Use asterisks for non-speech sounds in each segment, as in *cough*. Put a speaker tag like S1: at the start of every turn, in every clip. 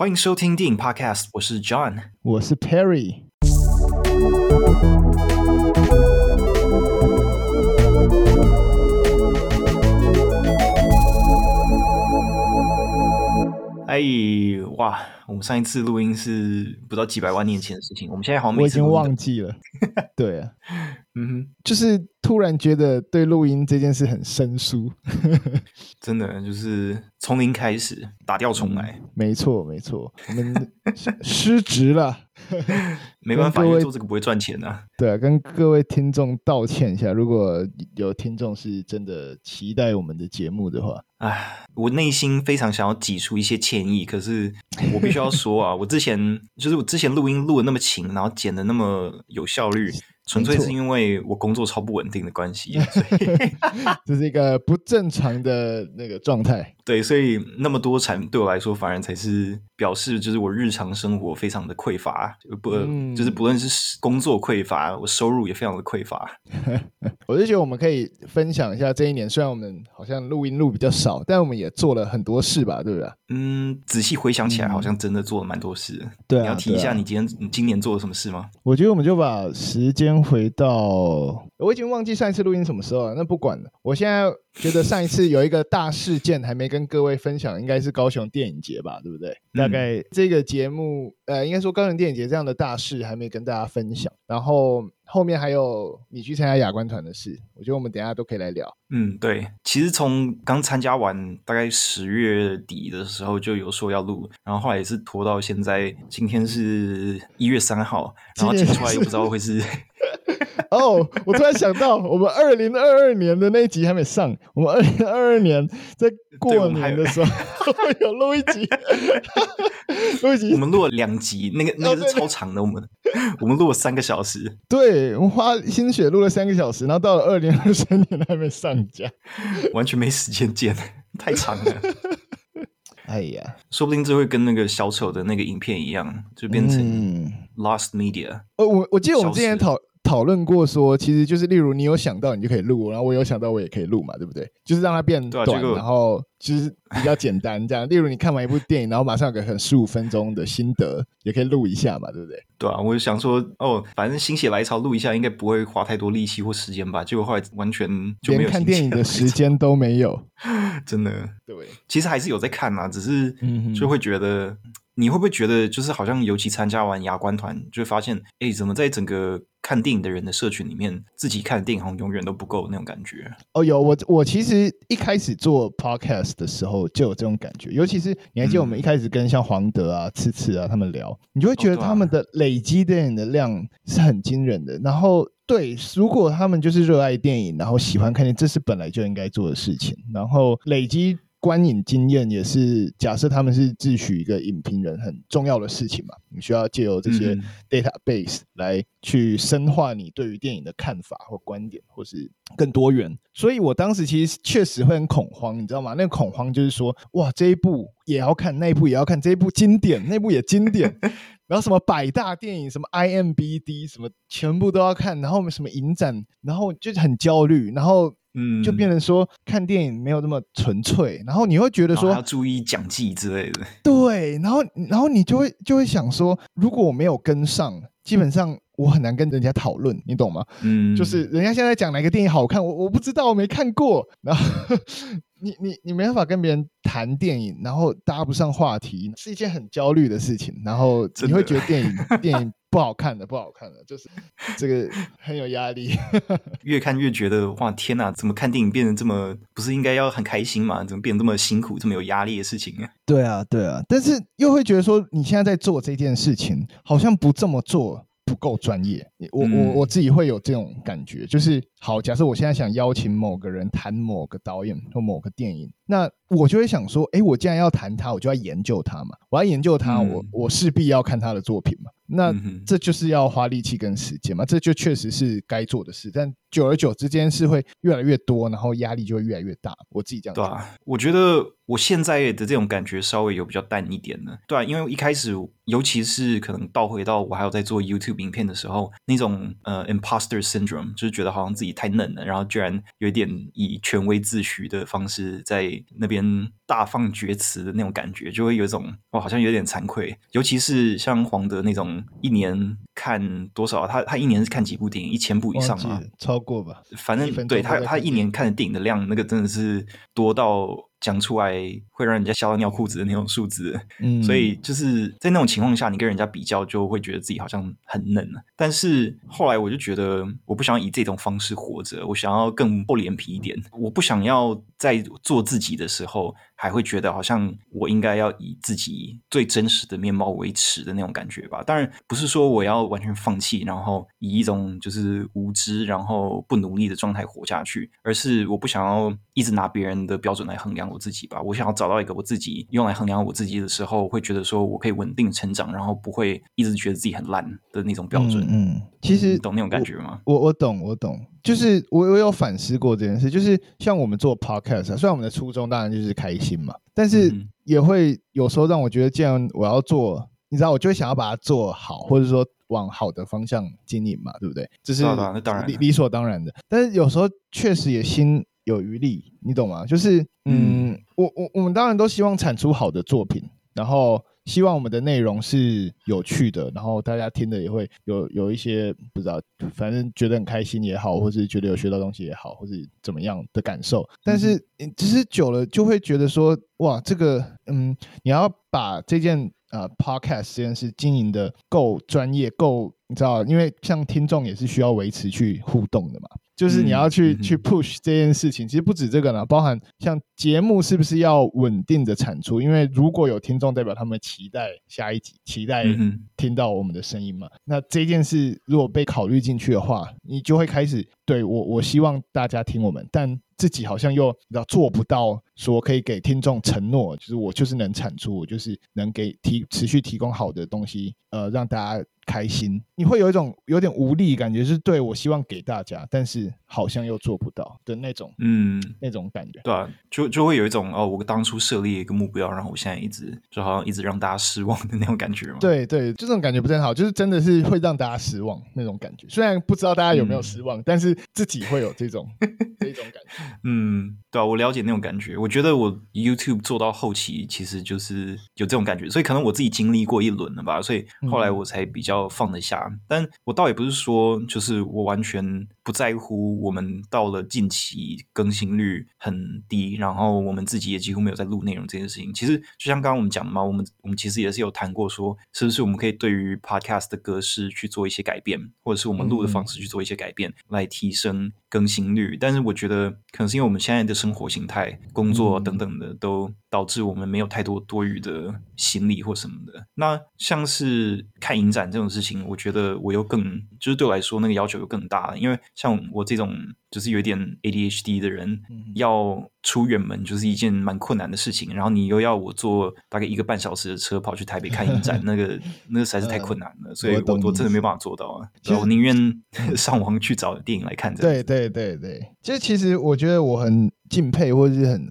S1: 欢迎收听电影 Podcast，我是 John，
S2: 我是 Perry。
S1: 哎，哇！ 我们上一次录音是不知道几百万年前的事情，我们现在好像
S2: 我已经忘记了。*laughs* 对啊，
S1: 嗯哼，
S2: 就是突然觉得对录音这件事很生疏，*laughs*
S1: 真的就是从零开始打掉重来。
S2: 嗯、没错，没错，我们失 *laughs* 职了，
S1: 没办法，因为做这个不会赚钱呐、啊。
S2: 对啊，跟各位听众道歉一下，如果有听众是真的期待我们的节目的话，
S1: 哎，我内心非常想要挤出一些歉意，可是我必须要说啊，我之前就是我之前录音录的那么勤，然后剪的那么有效率。纯粹是因为我工作超不稳定的关系，*laughs* 所以
S2: 这是一个不正常的那个状态。*laughs*
S1: 对，所以那么多产对我来说，反而才是表示，就是我日常生活非常的匮乏，不，嗯、就是不论是工作匮乏，我收入也非常的匮乏。*laughs*
S2: 我就觉得我们可以分享一下这一年，虽然我们好像录音录比较少，但我们也做了很多事吧，对不对？
S1: 嗯，仔细回想起来，好像真的做了蛮多事。
S2: 对、啊，
S1: 你要提一下你今天、啊、你今年做了什么事吗？
S2: 我觉得我们就把时间回到，我已经忘记上一次录音什么时候了，那不管了，我现在。觉得上一次有一个大事件还没跟各位分享，应该是高雄电影节吧，对不对？嗯、大概这个节目，呃，应该说高雄电影节这样的大事还没跟大家分享。然后后面还有你去参加亚观团的事，我觉得我们等一下都可以来聊。
S1: 嗯，对，其实从刚参加完大概十月底的时候就有说要录，然后后来也是拖到现在，今天是一月三号，然后剪出来又不知道会是。*laughs*
S2: 哦，oh, 我突然想到，我们二零二二年的那一集还没上。我们二零二二年在过年的时候有录一集，*laughs* 录一集。
S1: 我们录了两集，那个那个是超长的。我们我们录了三个小时，
S2: 对，我们花心血录了三个小时，然后到了二零二三年还没上架，
S1: 完全没时间剪，太长了。*laughs*
S2: 哎呀，
S1: 说不定这会跟那个小丑的那个影片一样，就变成 lost media。
S2: 哦、嗯，我我记得我们之前讨。讨论过说，其实就是例如你有想到你就可以录，然后我有想到我也可以录嘛，对不对？就是让它变短，啊、然后其实比较简单这样。例如你看完一部电影，然后马上有个很十五分钟的心得，也可以录一下嘛，对不对？
S1: 对啊，我就想说，哦，反正心血来潮录一下，应该不会花太多力气或时间吧？结果后来完全就没有
S2: 连看电影的时间都没有，*laughs*
S1: 真的。对，其实还是有在看嘛，只是就会觉得。
S2: 嗯
S1: 你会不会觉得，就是好像尤其参加完亚观团，就会发现，哎，怎么在整个看电影的人的社群里面，自己看的电影好像永远都不够那种感觉？
S2: 哦，有我我其实一开始做 podcast 的时候就有这种感觉，尤其是你还记得我们一开始跟像黄德啊、次次啊他们聊，你就会觉得他们的累积电影的量是很惊人的。然后，对，如果他们就是热爱电影，然后喜欢看电影，这是本来就应该做的事情。然后累积。观影经验也是假设他们是自诩一个影评人很重要的事情嘛，你需要借由这些 database 来去深化你对于电影的看法或观点，或是更多元。所以我当时其实确实会很恐慌，你知道吗？那个恐慌就是说，哇，这一部也要看，那一部也要看，这一部经典，那部也经典，*laughs* 然后什么百大电影，什么 IMBD，什么全部都要看，然后什么影展，然后就很焦虑，然后。嗯，就变成说看电影没有那么纯粹，然后你会觉得说
S1: 要注意讲技之类的。
S2: 对，然后然后你就会就会想说，如果我没有跟上，基本上我很难跟人家讨论，你懂吗？嗯，就是人家现在讲哪个电影好看，我我不知道，我没看过，然后 *laughs* 你你你没办法跟别人谈电影，然后搭不上话题，是一件很焦虑的事情，然后你会觉得电影 *laughs* 电影。不好看的，不好看的，就是 *laughs* 这个很有压力。*laughs*
S1: 越看越觉得哇，天哪！怎么看电影变成这么不是应该要很开心吗？怎么变得这么辛苦，这么有压力的事情啊？
S2: 对啊，对啊，但是又会觉得说，你现在在做这件事情，好像不这么做不够专业。我我我自己会有这种感觉，就是好，假设我现在想邀请某个人谈某个导演或某个电影，那我就会想说，哎，我既然要谈他，我就要研究他嘛，我要研究他，嗯、我我势必要看他的作品嘛。那这就是要花力气跟时间嘛，这就确实是该做的事。但久而久之间是会越来越多，然后压力就会越来越大。我自己这样。
S1: 对啊，我觉得我现在的这种感觉稍微有比较淡一点了。对啊，因为一开始，尤其是可能倒回到我还有在做 YouTube 影片的时候，那种呃 imposter syndrome，就是觉得好像自己太嫩了，然后居然有一点以权威自诩的方式在那边大放厥词的那种感觉，就会有一种哦，好像有点惭愧。尤其是像黄德那种一年看多少，他他一年是看几部电影，一千部以上吗？
S2: 超过吧，
S1: 反正对他他一年看的电影的量，那个真的是多到。讲出来会让人家笑到尿裤子的那种数字，嗯，所以就是在那种情况下，你跟人家比较，就会觉得自己好像很嫩了。但是后来我就觉得，我不想要以这种方式活着，我想要更厚脸皮一点。我不想要在做自己的时候，还会觉得好像我应该要以自己最真实的面貌维持的那种感觉吧。当然不是说我要完全放弃，然后以一种就是无知，然后不努力的状态活下去，而是我不想要一直拿别人的标准来衡量我自己吧。我想要找到一个我自己用来衡量我自己的时候，会觉得说我可以稳定成长，然后不会一直觉得自己很烂的那种标准。
S2: 嗯，嗯，其实
S1: 你懂那种感觉吗？
S2: 我我懂，我懂。就是我我有反思过这件事，就是像我们做 podcast 啊，虽然我们的初衷当然就是开心嘛，但是也会有时候让我觉得，既然我要做，你知道，我就会想要把它做好，或者说往好的方向经营嘛，对不对？这是理理所当然的。但是有时候确实也心有余力，你懂吗？就是嗯，我我我们当然都希望产出好的作品，然后。希望我们的内容是有趣的，然后大家听的也会有有一些不知道，反正觉得很开心也好，或是觉得有学到东西也好，或是怎么样的感受。但是其实久了就会觉得说，哇，这个嗯，你要把这件呃 podcast 这件事经营的够专业，够你知道，因为像听众也是需要维持去互动的嘛。就是你要去、嗯、去 push 这件事情，其实不止这个呢，包含像节目是不是要稳定的产出？因为如果有听众，代表他们期待下一集，期待听到我们的声音嘛。那这件事如果被考虑进去的话，你就会开始对我，我希望大家听我们，但自己好像又要做不到，说可以给听众承诺，就是我就是能产出，我就是能给提持续提供好的东西，呃，让大家。开心，你会有一种有点无力感觉，是对我希望给大家，但是好像又做不到的那种，嗯，那种感觉，
S1: 对啊，就就会有一种哦，我当初设立一个目标，然后我现在一直就好像一直让大家失望的那种感觉嘛。
S2: 对对，这种感觉不是很好，就是真的是会让大家失望那种感觉。虽然不知道大家有没有失望，嗯、但是自己会有这种这种感觉。*laughs*
S1: 嗯，对啊，我了解那种感觉。我觉得我 YouTube 做到后期，其实就是有这种感觉，所以可能我自己经历过一轮了吧，所以后来我才比较。放得下，但我倒也不是说，就是我完全不在乎。我们到了近期更新率很低，然后我们自己也几乎没有在录内容这件事情。其实就像刚刚我们讲的嘛，我们我们其实也是有谈过，说是不是我们可以对于 Podcast 的格式去做一些改变，或者是我们录的方式去做一些改变，来提升更新率。但是我觉得，可能是因为我们现在的生活形态、工作等等的都。导致我们没有太多多余的行李或什么的。那像是看影展这种事情，我觉得我又更就是对我来说那个要求又更大了。因为像我这种就是有点 ADHD 的人，要出远门就是一件蛮困难的事情。然后你又要我坐大概一个半小时的车跑去台北看影展，那个 *laughs* 那个实在是太困难了。所以我我真的没办法做到啊。我宁愿 *laughs* 上网去找电影来看。
S2: 对对对对，其实其实我觉得我很敬佩，或者是很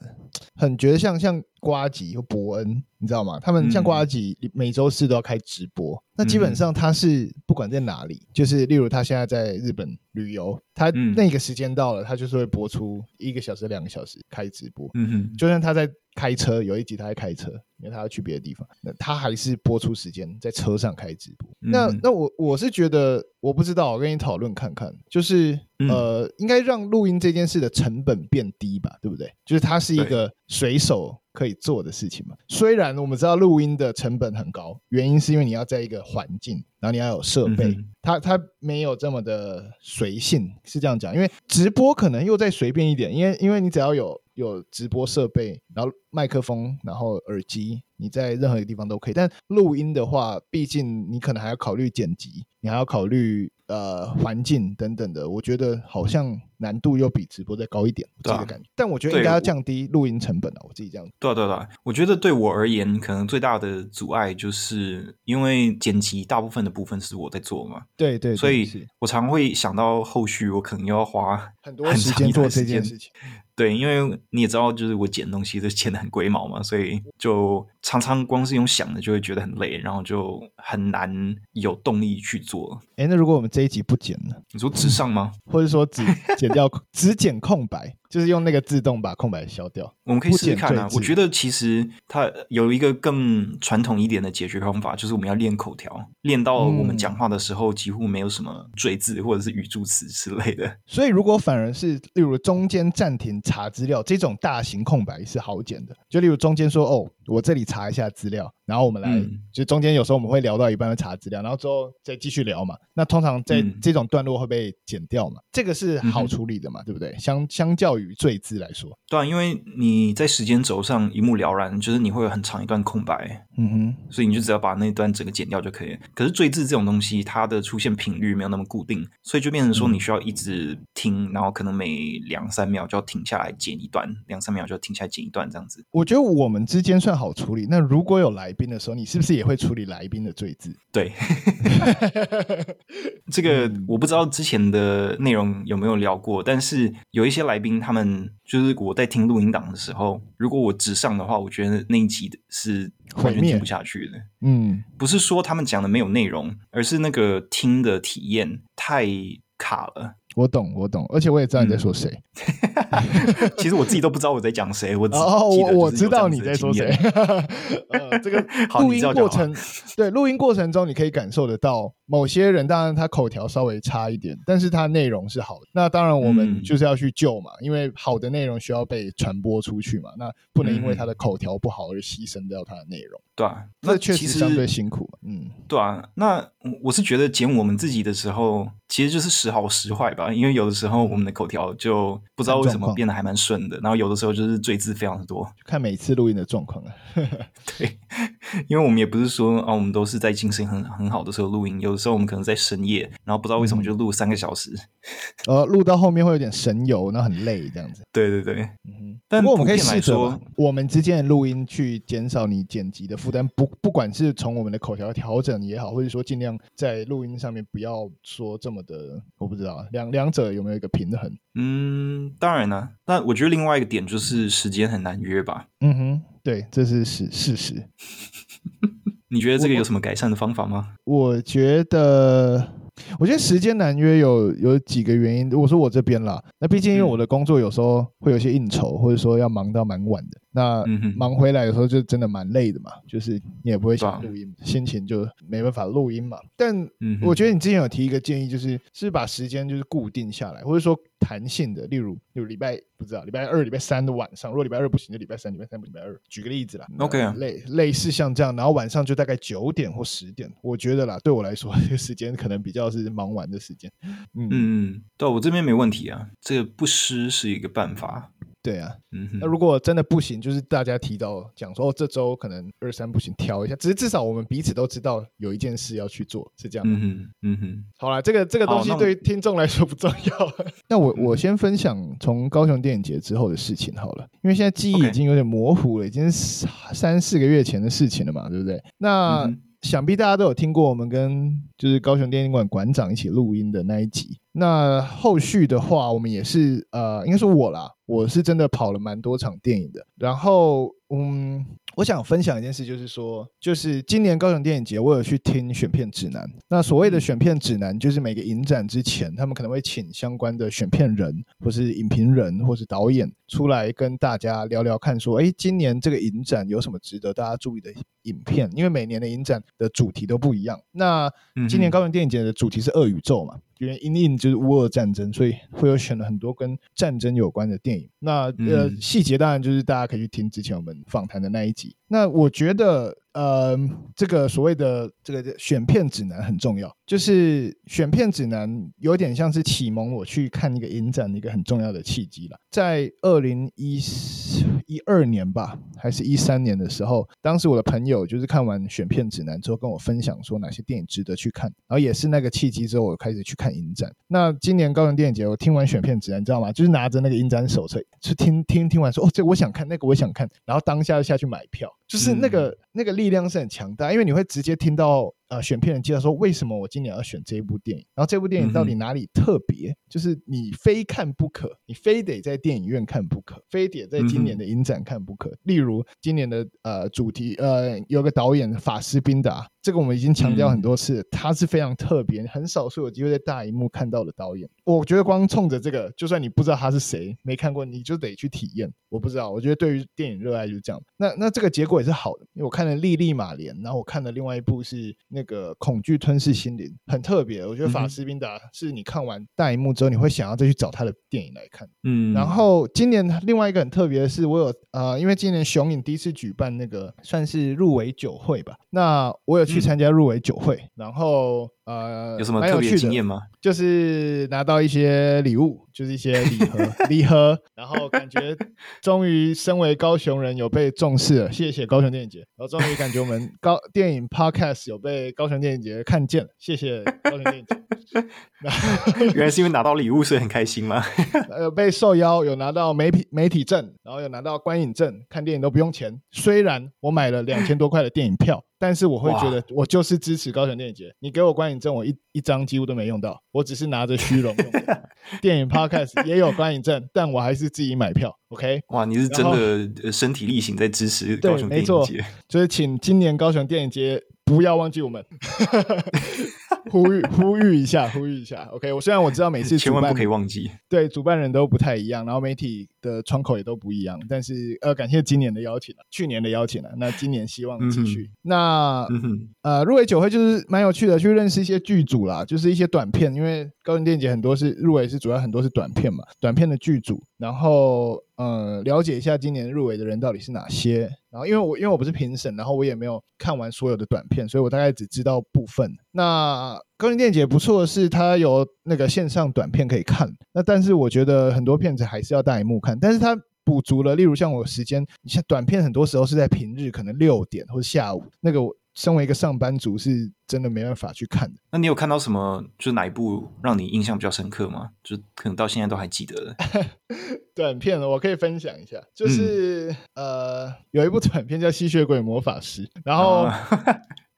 S2: 很觉得像像。瓜吉和伯恩，你知道吗？他们像瓜吉，每周四都要开直播。嗯、那基本上他是不管在哪里，就是例如他现在在日本旅游，他那个时间到了，他就是会播出一个小时、两个小时开直播。嗯哼，就算他在开车，有一集他在开车，因为他要去别的地方，那他还是播出时间在车上开直播。嗯、那那我我是觉得，我不知道，我跟你讨论看看，就是、嗯、呃，应该让录音这件事的成本变低吧，对不对？就是它是一个随手。可以做的事情嘛？虽然我们知道录音的成本很高，原因是因为你要在一个环境，然后你要有设备，嗯、它它没有这么的随性，是这样讲。因为直播可能又再随便一点，因为因为你只要有有直播设备，然后麦克风，然后耳机，你在任何一个地方都可以。但录音的话，毕竟你可能还要考虑剪辑，你还要考虑呃环境等等的。我觉得好像难度又比直播再高一点，我自己的感觉。啊、但我觉得应该要降低录音成本啊，我，自己这样。
S1: 对对对，我觉得对我而言，可能最大的阻碍就是因为剪辑大部分的部分是我在做嘛。
S2: 对对，对，
S1: 所以我常会想到后续我可能要花
S2: 很多时间做这件事情。
S1: 对，因为你也知道，就是我剪东西都剪得很龟毛嘛，所以就常常光是用想的就会觉得很累，然后就很难有动力去做。
S2: 哎，那如果我们这一集不剪呢？
S1: 你说纸上吗？
S2: 或者说只剪要，*laughs* 只剪空白？就是用那个自动把空白消掉，
S1: 我们可以试试看啊。我觉得其实它有一个更传统一点的解决方法，就是我们要练口条，练到我们讲话的时候几乎没有什么赘字或者是语助词之类的。
S2: 所以如果反而是例如中间暂停查资料这种大型空白是好剪的，就例如中间说哦，我这里查一下资料，然后我们来、嗯、就中间有时候我们会聊到一半会查资料，然后之后再继续聊嘛。那通常在这种段落会被剪掉嘛？嗯、这个是好处理的嘛？嗯、对不对？相相较于与赘字来说，
S1: 对啊，因为你在时间轴上一目了然，就是你会有很长一段空白，嗯哼，所以你就只要把那段整个剪掉就可以了。可是赘字这种东西，它的出现频率没有那么固定，所以就变成说你需要一直听，嗯、然后可能每两三秒就要停下来剪一段，两三秒就要停下来剪一段这样子。
S2: 我觉得我们之间算好处理。那如果有来宾的时候，你是不是也会处理来宾的赘字？*laughs*
S1: 对，*laughs* 这个我不知道之前的内容有没有聊过，但是有一些来宾他们。就是我在听录音档的时候，如果我直上的话，我觉得那一集是完全听不下去的。嗯，不是说他们讲的没有内容，而是那个听的体验太卡了。
S2: 我懂，我懂，而且我也知道你在说谁。
S1: 嗯、*laughs* 其实我自己都不知道我在讲谁。我 *laughs*
S2: 哦，我我知道你在说谁。呃，这个 *laughs* 录音过程，对，录音过程中你可以感受得到，某些人当然他口条稍微差一点，但是他内容是好的。那当然我们就是要去救嘛，嗯、因为好的内容需要被传播出去嘛。那不能因为他的口条不好而牺牲掉他的内容。
S1: 对啊，那确实
S2: 相对辛苦。嗯，
S1: 对啊。那我是觉得剪我们自己的时候，其实就是时好时坏吧。因为有的时候我们的口条就不知道为什么变得还蛮顺的，然后有的时候就是赘字非常的多，
S2: 看每次录音的状况啊。*laughs*
S1: 对，因为我们也不是说啊，我们都是在精神很很好的时候录音，有的时候我们可能在深夜，然后不知道为什么就录三个小时，
S2: 呃，*laughs* 录到后面会有点神游，那很累这样子。
S1: 对对对，嗯哼。但
S2: 不过我们可以试着我们之间的录音去减少你剪辑的负担，不不管是从我们的口条调整也好，或者说尽量在录音上面不要说这么的，我不知道两两者有没有一个平衡？
S1: 嗯，当然了。但我觉得另外一个点就是时间很难约吧。
S2: 嗯哼，对，这是事事实。*laughs*
S1: 你觉得这个有什么改善的方法吗？
S2: 我，我觉得。我觉得时间难约有有几个原因。如果说我这边啦，那毕竟因为我的工作有时候会有些应酬，或者说要忙到蛮晚的。那忙回来的时候就真的蛮累的嘛，就是你也不会想录音，心情就没办法录音嘛。但我觉得你之前有提一个建议，就是是把时间就是固定下来，或者说弹性的，例如就礼拜不知道礼拜二、礼拜三的晚上，如果礼拜二不行就礼拜三、礼拜三不礼拜二。举个例子啦
S1: ，OK 啊，
S2: 类类似像这样，然后晚上就大概九点或十点，我觉得啦，对我来说 *laughs* 这个时间可能比较是忙完的时间。
S1: 嗯嗯，对我这边没问题啊，这个不失是一个办法。
S2: 对啊，那如果真的不行，就是大家提到讲说，哦，这周可能二三不行，调一下。只是至少我们彼此都知道有一件事要去做，是这样。嗯哼，嗯哼。好了，这个这个东西对于听众来说不重要。*laughs* 那我我先分享从高雄电影节之后的事情好了，因为现在记忆已经有点模糊了，已经是三四个月前的事情了嘛，对不对？那。嗯想必大家都有听过我们跟就是高雄电影馆馆长一起录音的那一集。那后续的话，我们也是呃，应该说我啦，我是真的跑了蛮多场电影的。然后，嗯。我想分享一件事，就是说，就是今年高雄电影节，我有去听选片指南。那所谓的选片指南，就是每个影展之前，他们可能会请相关的选片人，或是影评人，或是导演出来跟大家聊聊，看说，哎，今年这个影展有什么值得大家注意的影片？因为每年的影展的主题都不一样。那今年高雄电影节的主题是二宇宙嘛？因为因应就是乌俄战争，所以会有选了很多跟战争有关的电影。那呃细节当然就是大家可以去听之前我们访谈的那一集。那我觉得呃，这个所谓的这个选片指南很重要，就是选片指南有点像是启蒙我去看一个影展的一个很重要的契机了。在二零一一二年吧，还是一三年的时候，当时我的朋友就是看完选片指南之后跟我分享说哪些电影值得去看，然后也是那个契机之后，我开始去看影展。那今年高雄电影节，我听完选片指南，你知道吗？就是拿着那个影展手册，去听听听完说，哦，这个我想看，那个我想看，然后当下就下去买票，就是那个、嗯、那个力量是很强大，因为你会直接听到。呃，选片人介绍说，为什么我今年要选这一部电影？然后这部电影到底哪里特别？嗯、就是你非看不可，你非得在电影院看不可，非得在今年的影展看不可。嗯、例如今年的呃主题，呃有个导演法斯宾达。这个我们已经强调很多次，嗯、他是非常特别，很少数有机会在大荧幕看到的导演。我觉得光冲着这个，就算你不知道他是谁，没看过，你就得去体验。我不知道，我觉得对于电影热爱就是这样。那那这个结果也是好的，因为我看了《莉莉马莲》，然后我看了另外一部是那个《恐惧吞噬心灵》，很特别。我觉得法斯宾达是你看完大荧幕之后，你会想要再去找他的电影来看。嗯。然后今年另外一个很特别的是，我有呃，因为今年雄影第一次举办那个算是入围酒会吧，那我有。去参加入围酒会，然后呃，
S1: 有什么特别经验吗？
S2: 就是拿到一些礼物，就是一些礼盒，*laughs* 礼盒，然后感觉终于身为高雄人有被重视了，谢谢高雄电影节，然后终于感觉我们高电影 Podcast 有被高雄电影节看见了，谢谢高雄电影节。*laughs*
S1: 原来是因为拿到礼物所以很开心吗？*laughs*
S2: 呃被受邀，有拿到媒体媒体证，然后有拿到观影证，看电影都不用钱。虽然我买了两千多块的电影票。但是我会觉得，我就是支持高雄电影节。你给我观影证，我一一张几乎都没用到，我只是拿着虚荣用的。*laughs* 电影 Podcast 也有观影证，但我还是自己买票。OK？
S1: 哇，你是真的身体力行在支持高雄电影节。
S2: 对，没错。所以请今年高雄电影节不要忘记我们。*laughs* 呼吁呼吁一下，呼吁一下，OK。我虽然我知道每次
S1: 千万不可以忘记，
S2: 对，主办人都不太一样，然后媒体的窗口也都不一样，但是呃，感谢今年的邀请了，去年的邀请了，那今年希望继续。嗯、那、嗯、呃，入围酒会就是蛮有趣的，去认识一些剧组啦，就是一些短片，因为高雄电影节很多是入围是主要很多是短片嘛，短片的剧组，然后呃，了解一下今年入围的人到底是哪些。然后，因为我因为我不是评审，然后我也没有看完所有的短片，所以我大概只知道部分。那高雄电影节不错的是，它有那个线上短片可以看。那但是我觉得很多片子还是要大荧幕看，但是它补足了，例如像我时间，你像短片很多时候是在平日，可能六点或者下午那个我。身为一个上班族，是真的没办法去看的。
S1: 那你有看到什么？就是哪一部让你印象比较深刻吗？就可能到现在都还记得的 *laughs*
S2: 短片，我可以分享一下。就是、嗯、呃，有一部短片叫《吸血鬼魔法师》，然后。啊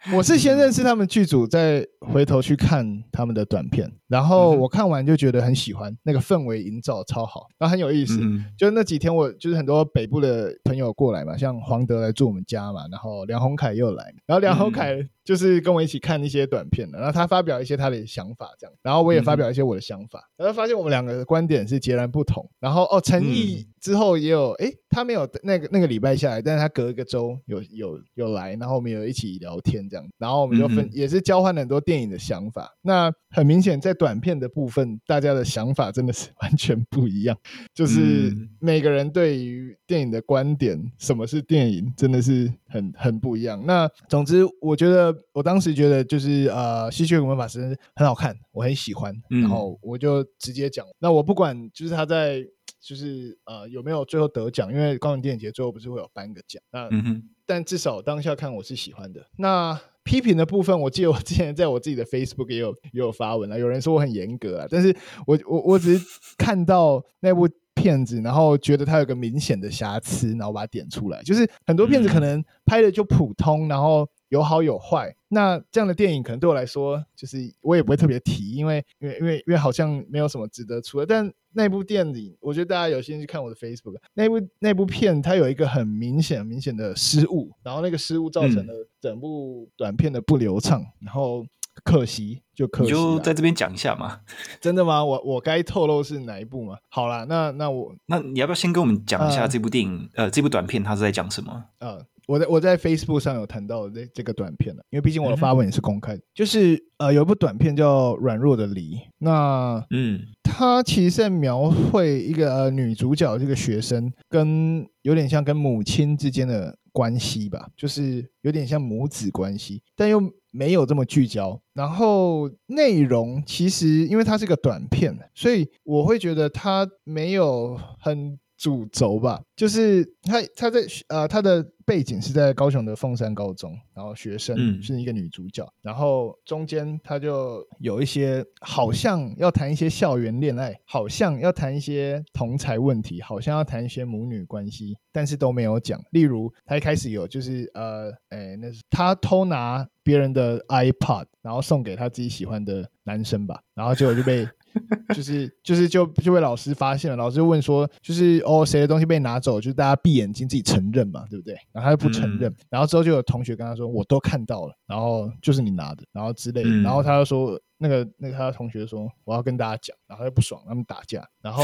S2: *laughs* 我是先认识他们剧组，再回头去看他们的短片，然后我看完就觉得很喜欢，那个氛围营造超好，然后很有意思。嗯、就那几天，我就是很多北部的朋友过来嘛，像黄德来住我们家嘛，然后梁宏凯又来，然后梁宏凯就是跟我一起看一些短片的，然后他发表一些他的想法，这样，然后我也发表一些我的想法，然后发现我们两个的观点是截然不同。然后哦，陈毅之后也有，诶，他没有那个那个礼拜下来，但是他隔一个周有有有来，然后我们有一起聊天。这样，然后我们就分，嗯、也是交换了很多电影的想法。那很明显，在短片的部分，大家的想法真的是完全不一样。就是每个人对于电影的观点，什么是电影，真的是很很不一样。那总之，我觉得我当时觉得就是呃，《吸血鬼魔法师》很好看，我很喜欢。然后我就直接讲，嗯、那我不管就是他在就是呃有没有最后得奖，因为高雄电影节最后不是会有颁个奖。那嗯哼。但至少当下看我是喜欢的。那批评的部分，我记得我之前在我自己的 Facebook 也有也有发文啊。有人说我很严格啊，但是我我我只是看到那部片子，然后觉得它有个明显的瑕疵，然后把它点出来。就是很多片子可能拍的就普通，然后有好有坏。那这样的电影可能对我来说，就是我也不会特别提，因为因为因为因为好像没有什么值得出的。但那部电影，我觉得大家有兴趣看我的 Facebook，那部那部片它有一个很明显明显的失误，然后那个失误造成了整部短片的不流畅，嗯、然后可惜就可惜。你
S1: 就在这边讲一下嘛？
S2: 真的吗？我我该透露是哪一部吗？好啦，那那我
S1: 那你要不要先跟我们讲一下这部电影？呃，呃，这部短片它是在讲什么？
S2: 呃，我在我在 Facebook 上有谈到这这个短片了，因为毕竟我的发文也是公开的，嗯、就是呃有一部短片叫《软弱的梨》，那嗯。它其实在描绘一个呃女主角这个学生跟有点像跟母亲之间的关系吧，就是有点像母子关系，但又没有这么聚焦。然后内容其实因为它是个短片，所以我会觉得它没有很。主轴吧，就是他他在呃他的背景是在高雄的凤山高中，然后学生是一个女主角，嗯、然后中间他就有一些好像要谈一些校园恋爱，好像要谈一些同才问题，好像要谈一些母女关系，但是都没有讲。例如他一开始有就是呃哎那是他偷拿别人的 iPod，然后送给他自己喜欢的男生吧，然后结果就被。*laughs* 就是就是就就被老师发现了，老师就问说，就是哦谁的东西被拿走，就是大家闭眼睛自己承认嘛，对不对？然后他就不承认，嗯、然后之后就有同学跟他说，我都看到了，然后就是你拿的，然后之类的，嗯、然后他就说那个那个他的同学说我要跟大家讲，然后他就不爽，他们打架，然后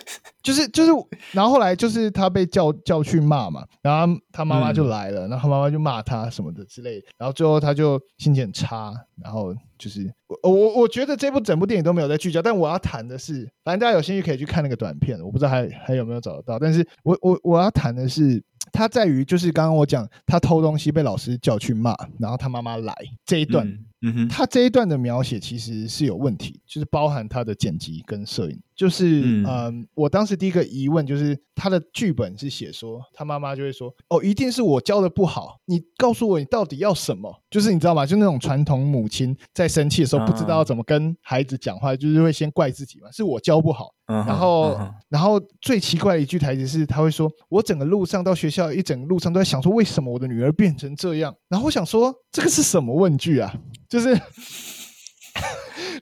S2: *laughs* 就是就是，然后后来就是他被叫叫去骂嘛，然后他妈妈就来了，嗯、然后他妈妈就骂他什么的之类的，然后最后他就心情很差，然后。就是我我我觉得这部整部电影都没有在聚焦，但我要谈的是，反正大家有兴趣可以去看那个短片，我不知道还还有没有找得到。但是我我我要谈的是，他在于就是刚刚我讲他偷东西被老师叫去骂，然后他妈妈来这一段，嗯哼，他这一段的描写其实是有问题，就是包含他的剪辑跟摄影。就是嗯、呃，我当时第一个疑问就是，他的剧本是写说，他妈妈就会说，哦，一定是我教的不好，你告诉我你到底要什么？就是你知道吗？就那种传统母亲在生气的时候不知道怎么跟孩子讲话，就是会先怪自己嘛，是我教不好。然后，然后最奇怪的一句台词是，他会说，我整个路上到学校，一整个路上都在想说，为什么我的女儿变成这样？然后我想说，这个是什么问句啊？就是。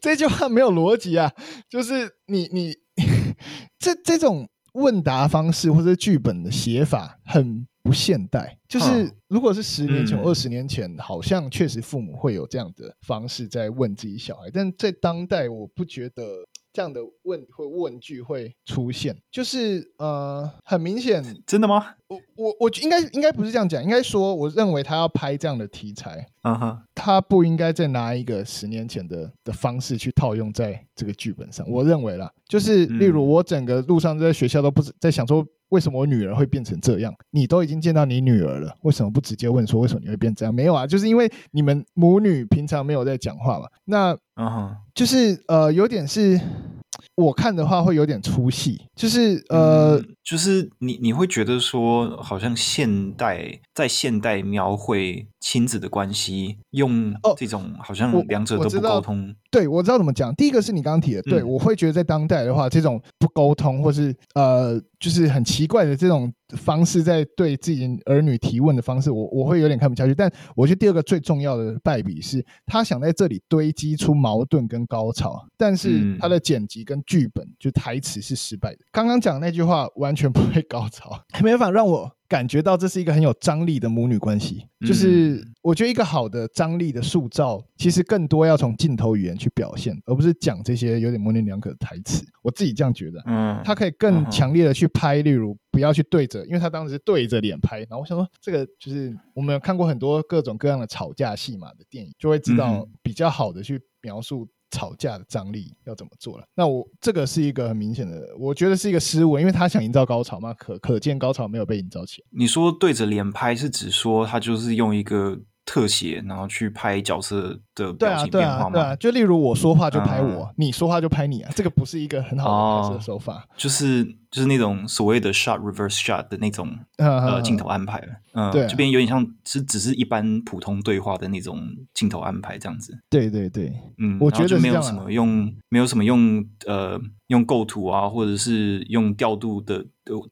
S2: 这句话没有逻辑啊！就是你你这这种问答方式或者剧本的写法很不现代。就是如果是十年前、二十、嗯、年前，好像确实父母会有这样的方式在问自己小孩，但在当代，我不觉得。这样的问会问句会出现，就是呃，很明显，*laughs*
S1: 真的吗？
S2: 我我我应该应该不是这样讲，应该说，我认为他要拍这样的题材，啊哈、uh，huh. 他不应该再拿一个十年前的的方式去套用在这个剧本上。我认为啦，就是例如我整个路上在学校都不在想说，为什么我女儿会变成这样？你都已经见到你女儿了，为什么不直接问说为什么你会变这样？没有啊，就是因为你们母女平常没有在讲话嘛。那啊哈，就是呃，有点是。我看的话会有点出戏，就是呃、嗯，
S1: 就是你你会觉得说，好像现代在现代描绘亲子的关系，用这种好像两者都不沟通。
S2: 对，我知道怎么讲。第一个是你刚刚提的，对、嗯、我会觉得在当代的话，这种不沟通或是呃，就是很奇怪的这种方式，在对自己儿女提问的方式，我我会有点看不下去。但我觉得第二个最重要的败笔是，他想在这里堆积出矛盾跟高潮，但是他的剪辑跟剧本就台词是失败的。刚刚讲那句话完全不会高潮，没办法让我。感觉到这是一个很有张力的母女关系，就是我觉得一个好的张力的塑造，其实更多要从镜头语言去表现，而不是讲这些有点模棱两可的台词。我自己这样觉得，嗯，他可以更强烈的去拍，例如不要去对着，因为他当时是对着脸拍，然后我想说，这个就是我们有看过很多各种各样的吵架戏码的电影，就会知道比较好的去描述。吵架的张力要怎么做了？那我这个是一个很明显的，我觉得是一个失误，因为他想营造高潮嘛，可可见高潮没有被营造起来。
S1: 你说对着脸拍是指说他就是用一个。特写，然后去拍角色的表情变化吗？
S2: 对啊，对啊，就例如我说话就拍我，嗯、你说话就拍你啊，这个不是一个很好的拍摄手法。
S1: 哦、就是就是那种所谓的 shot reverse shot 的那种、嗯、呃镜头安排。嗯，对、啊，这边有点像是只是一般普通对话的那种镜头安排这样子。
S2: 对对对，
S1: 嗯，我觉得就没有什么用，没有什么用，呃，用构图啊，或者是用调度的。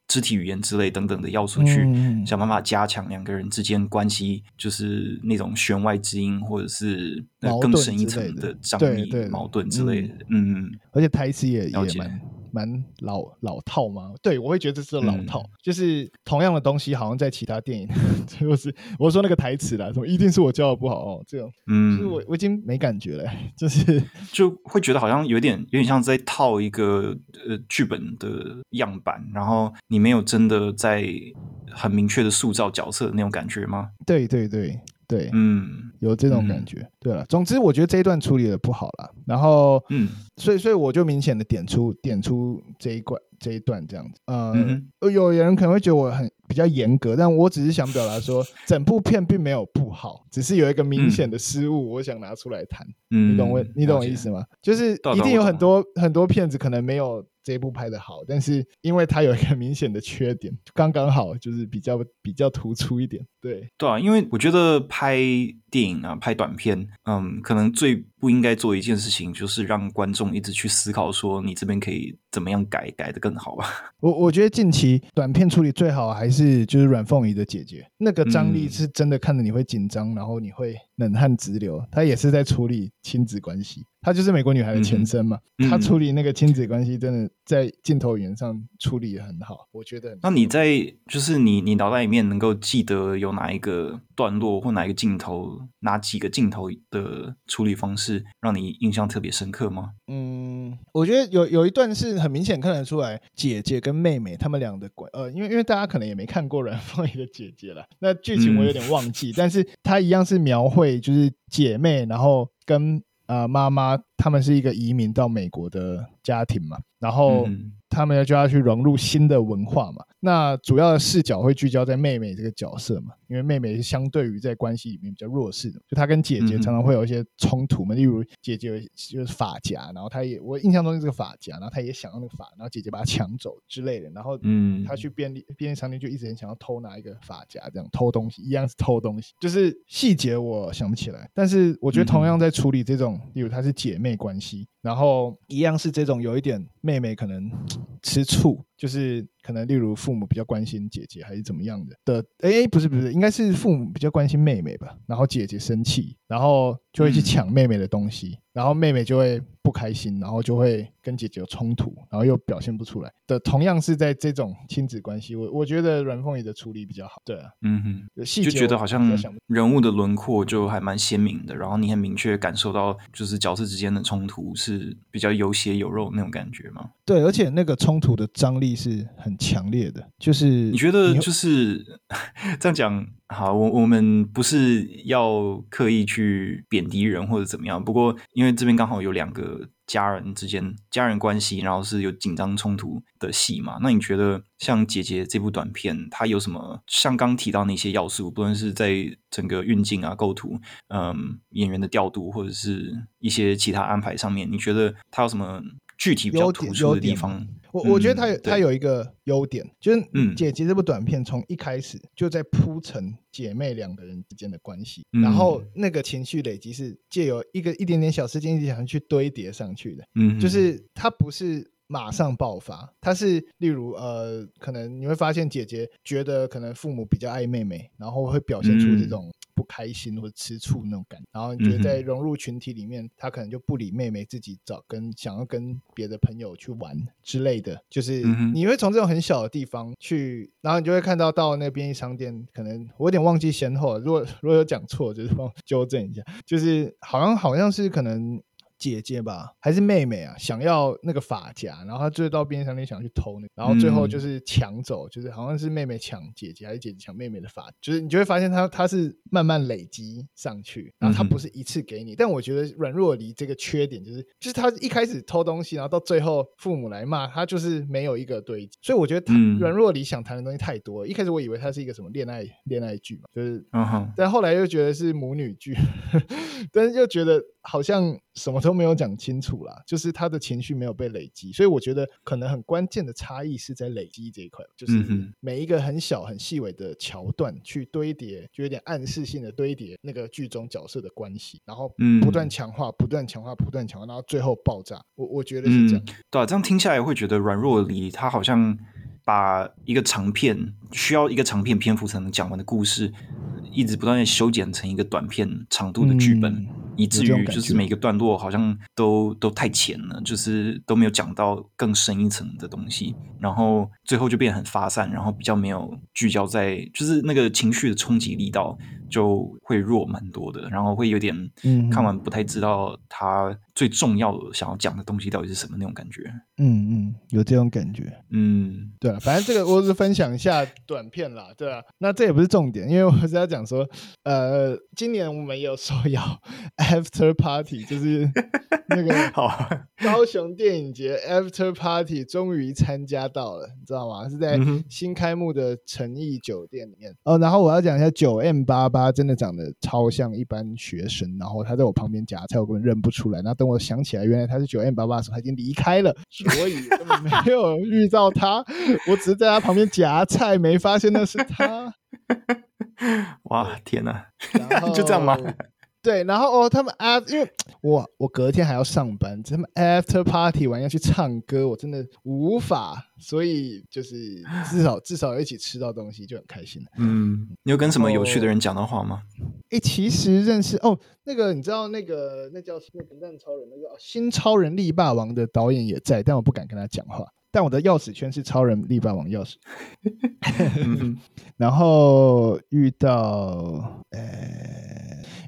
S1: 肢体语言之类等等的要素去想办法加强两个人之间关系，就是那种弦外之音，或者是更深一层的张力、矛盾之类的。嗯，
S2: 而且台词也也蛮。蛮老老套吗？对，我会觉得这是老套，嗯、就是同样的东西，好像在其他电影，*laughs* 就是我说那个台词啦，什么一定是我教的不好哦，这种，嗯，就是我我已经没感觉了，*laughs* 就是
S1: 就会觉得好像有点有点像在套一个呃剧本的样板，然后你没有真的在很明确的塑造角色的那种感觉吗？
S2: 对对对。对，嗯，有这种感觉。嗯、对了，总之我觉得这一段处理的不好了。然后，嗯，所以所以我就明显的点出点出这一关这一段这样子。呃，嗯、哼有人可能会觉得我很比较严格，但我只是想表达说，整部片并没有不好，只是有一个明显的失误，我想拿出来谈。嗯，你懂我，你懂我意思吗？就是一定有很多很多片子可能没有。这一部拍的好，但是因为它有一个明显的缺点，刚刚好就是比较比较突出一点。对
S1: 对啊，因为我觉得拍电影啊，拍短片，嗯，可能最不应该做一件事情，就是让观众一直去思考说你这边可以怎么样改，改的更好吧。
S2: 我我觉得近期短片处理最好还是就是阮凤仪的姐姐，那个张力是真的看着你会紧张，嗯、然后你会冷汗直流。她也是在处理亲子关系。她就是美国女孩的前身嘛，她、嗯、处理那个亲子关系真的在镜头语言上处理的很好，我觉得。
S1: 那你在就是你你脑袋里面能够记得有哪一个段落或哪一个镜头，哪几个镜头的处理方式让你印象特别深刻吗？
S2: 嗯，我觉得有有一段是很明显看得出来，姐姐跟妹妹她们俩的关呃，因为因为大家可能也没看过阮凤仪的姐姐了，那剧情我有点忘记，嗯、但是她一样是描绘就是姐妹，然后跟。呃，妈妈他们是一个移民到美国的家庭嘛，然后他们要叫她去融入新的文化嘛。那主要的视角会聚焦在妹妹这个角色嘛，因为妹妹是相对于在关系里面比较弱势的，就她跟姐姐常常会有一些冲突嘛。例如姐姐就是发夹，然后她也我印象中是这个发夹，然后她也想要那个发，然后姐姐把她抢走之类的。然后嗯，她去便利便利商店就一直很想要偷拿一个发夹，这样偷东西一样是偷东西，就是细节我想不起来。但是我觉得同样在处理这种，例如她是姐妹关系，然后一样是这种有一点妹妹可能吃醋。就是可能，例如父母比较关心姐姐，还是怎么样的的？哎，不是不是，应该是父母比较关心妹妹吧。然后姐姐生气，然后就会去抢妹妹的东西，嗯、然后妹妹就会不开心，然后就会跟姐姐有冲突，然后又表现不出来的。同样是在这种亲子关系，我我觉得阮凤仪的处理比较好。对啊，
S1: 嗯哼，细节就觉得好像人物的轮廓就还蛮鲜明的，然后你很明确感受到就是角色之间的冲突是比较有血有肉那种感觉嘛？
S2: 对，而且那个冲突的张力是很强烈的，就是
S1: 你觉得就是 *laughs* 这样讲好，我我们不是要刻意去贬低人或者怎么样，不过因为这边刚好有两个家人之间家人关系，然后是有紧张冲突的戏嘛，那你觉得像姐姐这部短片，它有什么像刚提到那些要素，不论是在整个运镜啊、构图，嗯，演员的调度或者是一些其他安排上面，你觉得它有什么？具体比较突出的地方，
S2: 我我觉得它有它有一个优点，就是姐姐这部短片从一开始就在铺陈姐妹两个人之间的关系，然后那个情绪累积是借由一个一点点小事件一点点去堆叠上去的，嗯，就是它不是马上爆发，它是例如呃，可能你会发现姐姐觉得可能父母比较爱妹妹，然后会表现出这种。不开心或者吃醋那种感觉，然后你觉得在融入群体里面，他可能就不理妹妹，自己找跟想要跟别的朋友去玩之类的，就是你会从这种很小的地方去，然后你就会看到到那个便利商店，可能我有点忘记先后，如果如果有讲错，就是帮我纠正一下，就是好像好像是可能。姐姐吧，还是妹妹啊？想要那个发夹，然后她追到便利商店想去偷那个，然后最后就是抢走，就是好像是妹妹抢姐姐，还是姐姐抢妹妹的发，就是你就会发现她她是慢慢累积上去，然后她不是一次给你。但我觉得阮若离这个缺点就是，就是她一开始偷东西，然后到最后父母来骂她，就是没有一个堆积。所以我觉得她阮若离想谈的东西太多了。一开始我以为她是一个什么恋爱恋爱剧嘛，就是，但后来又觉得是母女剧，*laughs* 但是又觉得。好像什么都没有讲清楚啦，就是他的情绪没有被累积，所以我觉得可能很关键的差异是在累积这一块，就是每一个很小很细微的桥段去堆叠，就有点暗示性的堆叠那个剧中角色的关系，然后不断强化、不断强化、不断强化，然后最后爆炸。我我觉得是这样。
S1: 对啊，这样听下来会觉得软弱离他好像把一个长片需要一个长片篇幅才能讲完的故事，一直不断的修剪成一个短片长度的剧本。嗯以至于就是每个段落好像都都太浅了，就是都没有讲到更深一层的东西，然后最后就变得很发散，然后比较没有聚焦在，就是那个情绪的冲击力道就会弱蛮多的，然后会有点看完不太知道他最重要的想要讲的东西到底是什么那种感觉。
S2: 嗯嗯，有这种感觉。嗯，对啊，反正这个我是分享一下短片啦，对啊，那这也不是重点，因为我是要讲说，呃，今年我们有说要 *laughs* After Party，就是 *laughs* 那个好高雄电影节 After Party 终于参加到了，你知道吗？是在新开幕的诚毅酒店里面。哦，然后我要讲一下九 M 八八，真的长得超像一般学生，然后他在我旁边夹菜，我根本认不出来。那等我想起来，原来他是九 M 八八的时候，他已经离开了，所以根本没有遇到他。*laughs* 我只是在他旁边夹菜，没发现那是他。*laughs*
S1: 哇，天哪！*laughs* 就这样吗？
S2: 对，然后哦，他们啊，因为我我隔天还要上班，他们 after party 完要去唱歌，我真的无法，所以就是 *sighs* 至少至少一起吃到东西就很开心。
S1: 嗯，你有跟什么有趣的人讲到话吗？
S2: 哎，其实认识哦，那个你知道那个那叫那个蛋超人那个新超人力霸王的导演也在，但我不敢跟他讲话。但我的钥匙圈是超人力霸王钥匙 *laughs* *laughs* 然后遇到呃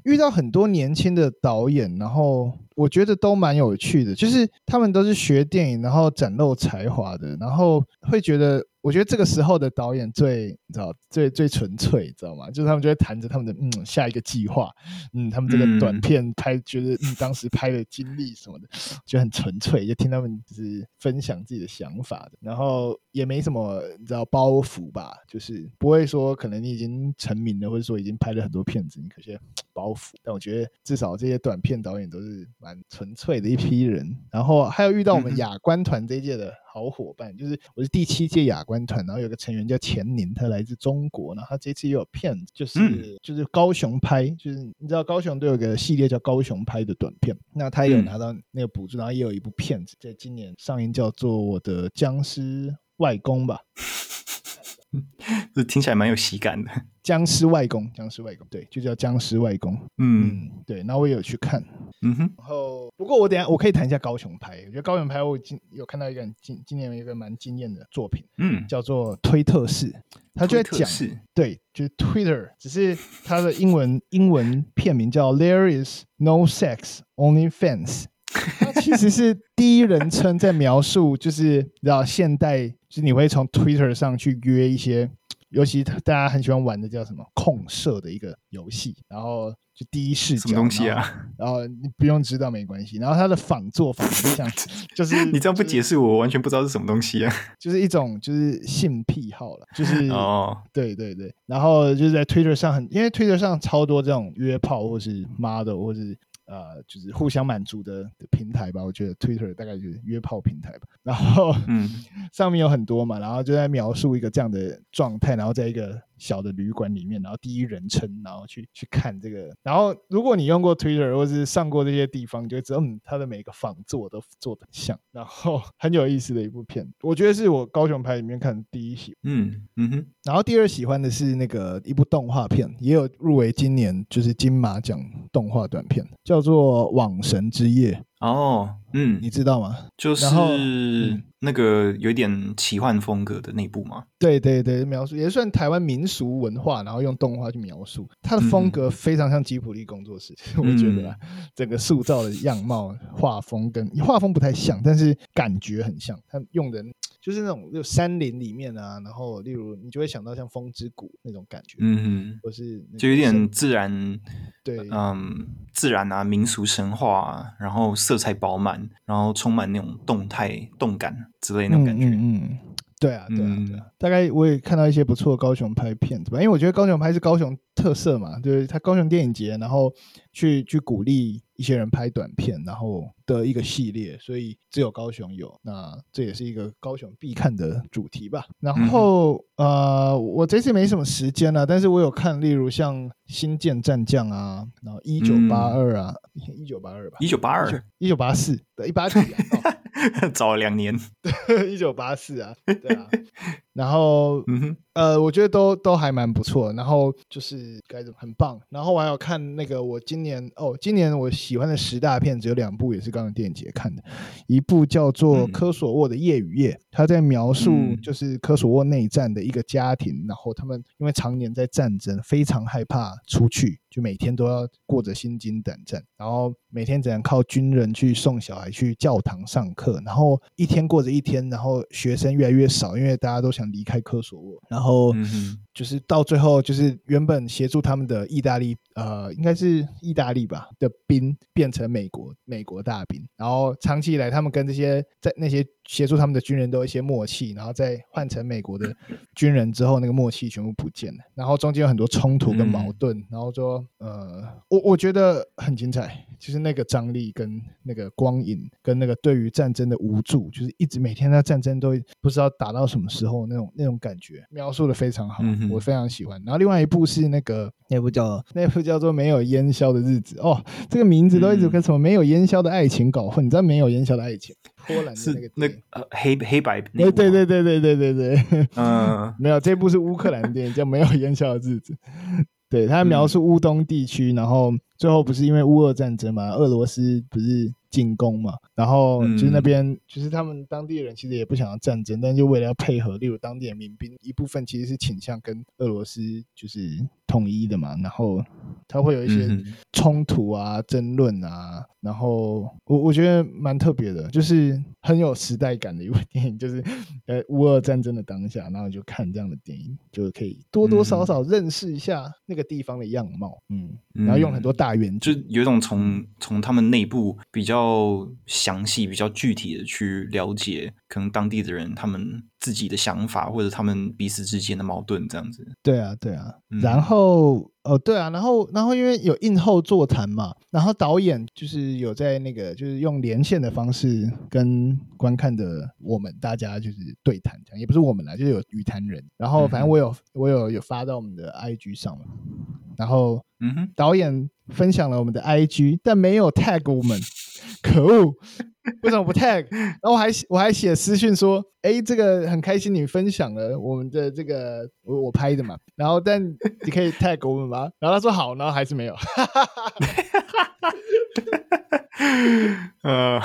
S2: 遇到很多年轻的导演，然后我觉得都蛮有趣的，就是他们都是学电影，然后展露才华的，然后会觉得。我觉得这个时候的导演最，你知道，最最纯粹，知道吗？就是他们就会谈着他们的嗯下一个计划，嗯，他们这个短片拍，嗯、觉得嗯当时拍的经历什么的，就很纯粹，就听他们就是分享自己的想法的，然后也没什么你知道包袱吧，就是不会说可能你已经成名了，或者说已经拍了很多片子，你可些包袱。但我觉得至少这些短片导演都是蛮纯粹的一批人，然后还有遇到我们亚观团这一届的。嗯好伙伴，就是我是第七届亚观团，然后有个成员叫钱宁，他来自中国，然后他这次也有片子，就是、嗯、就是高雄拍，就是你知道高雄都有个系列叫高雄拍的短片，那他也有拿到那个补助，然后也有一部片子在今年上映，叫做《我的僵尸外公》吧。*laughs* *laughs*
S1: 这听起来蛮有喜感的。*laughs*
S2: 僵尸外公，僵尸外公，对，就叫僵尸外公。嗯，嗯，对，那我也有去看。嗯哼。然后，不过我等下我可以谈一下高雄拍。我觉得高雄拍，我今有看到一个今今年有一个蛮惊艳的作品，嗯，叫做推特式。他就在讲，对，就是 Twitter，只是他的英文英文片名叫 There is no sex, only fans。*laughs* 它其实是第一人称在描述，就是你知道现代，就是你会从 Twitter 上去约一些，*tsk* 尤其大家很喜欢玩的叫什么控射的一个游戏，然后就第一视角，
S1: 什么东西啊？
S2: 然后你不用知道没关系。然后它的仿作仿就像，*laughs* 就是
S1: 你这样不解释，我完全不知道是什么东西啊。
S2: 就是一种就是性癖好了，就是 *laughs* 哦，对对对。然后就是在 Twitter 上很，因为 Twitter 上超多这种约炮或是 model 或是。呃，就是互相满足的的平台吧，我觉得 Twitter 大概就是约炮平台吧。然后，嗯，*laughs* 上面有很多嘛，然后就在描述一个这样的状态，然后在一个。小的旅馆里面，然后第一人称，然后去去看这个。然后，如果你用过 Twitter 或是上过这些地方，你就会知道，嗯，它的每个仿作都做的很像。然后 *laughs* 很有意思的一部片，我觉得是我高雄拍里面看的第一喜欢。嗯嗯哼。然后第二喜欢的是那个一部动画片，也有入围今年就是金马奖动画短片，叫做《网神之夜》。
S1: 哦，嗯，
S2: 你知道吗？
S1: 就是那个有点奇幻风格的那部吗？
S2: 对对对，描述也算台湾民俗文化，然后用动画去描述，它的风格非常像吉卜力工作室，嗯、*laughs* 我觉得 *laughs* 整个塑造的样貌、画风跟画风不太像，但是感觉很像，他用的。就是那种就山林里面啊，然后例如你就会想到像风之谷那种感觉，嗯哼，或是
S1: 就有点自然，对，嗯，自然啊，民俗神话啊，然后色彩饱满，然后充满那种动态动感之类的那种感觉，嗯，对啊，对啊，对啊，嗯，大概我也看到一些不错的高雄拍片子吧，因为我觉得高雄拍是高雄特色嘛，就是它高雄电影节，然后去去鼓励。一些人拍短片，然后的一个系列，所以只有高雄有。那这也是一个高雄必看的主题吧。然后、嗯、呃，我这次没什么时间了，但是我有看，例如像《星舰战将》啊，然后一九八二啊，一九八二吧，一九八二，
S2: 一九八四，对，一八几啊。*laughs*
S1: 早了两年，*laughs*
S2: 一九八四啊，对啊。然后，嗯，呃，我觉得都都还蛮不错。然后就是该怎么很棒。然后我还有看那个，我今年哦，今年我喜欢的十大片只有两部，也是高雄电影节看的。一部叫做《科索沃的夜与夜》，他在描述就是科索沃内战的一个家庭，然后他们因为常年在战争，非常害怕出去，就每天都要过着心惊胆战，然后每天只能靠军人去送小孩去教堂上课，然后一天过着一天，然后学生越来越少，因为大家都想。离开科索沃，然后就是到最后，就是原本协助他们的意大利，呃，应该是意大利吧的兵变成美国美国大兵，然后长期以来，他们跟这些在那些协助他们的军人都有一些默契，然后再换成美国的 *laughs* 军人之后，那个默契全部不见了，然后中间有很多冲突跟矛盾，然后说，呃，我我觉得很精彩，就是那个张力跟那个光影跟那个对于战争的无助，就是一直每天在战争都不知道打到什么时候那种。那种感觉描述的非常好，嗯、我非常喜欢。然后另外一部是那个那部叫那部叫做《没有烟消的日子》哦，这个名字都一直跟什么《没有烟消的爱情》搞混。你知道《没有烟消的爱情》？波兰的那个
S1: 那呃黑黑白
S2: 对对对对对对对对，嗯，*laughs* 没有这部是乌克兰电影叫《没有烟硝的日子》，对，他描述乌东地区，然后最后不是因为乌俄战争嘛，俄罗斯不是。进攻嘛，然后就是那边，嗯、就是他们当地人其实也不想要战争，但就为了要配合，例如当地的民兵一部分其实是倾向跟俄罗斯就是统一的嘛，然后他会有一些冲突啊、争论啊，然后我我觉得蛮特别的，就是很有时代感的一部电影，就是呃乌俄战争的当下，然后就看这样的电影，就可以多多少少认识一下那个地方的样貌，嗯，然后用很多大元素，
S1: 就有一种从从他们内部。比较详细、比较具体的去了解，可能当地的人他们自己的想法，或者他们彼此之间的矛盾，这样子。
S2: 对啊，对啊。嗯、然后，哦，对啊，然后，然后因为有映后座谈嘛，然后导演就是有在那个，就是用连线的方式跟观看的我们大家就是对谈，这样也不是我们啦，就是有与谈人。然后，反正我有、嗯、我有有发到我们的 IG 上嘛。然后，嗯哼，导演分享了我们的 IG，但没有 tag 我们。可恶，*laughs* 为什么不 tag？然后我还我还写私讯说，哎，这个很开心你分享了我们的这个我我拍的嘛，然后但你可以 tag 我们吗？然后他说好，然后还是没有。*laughs*
S1: 呃，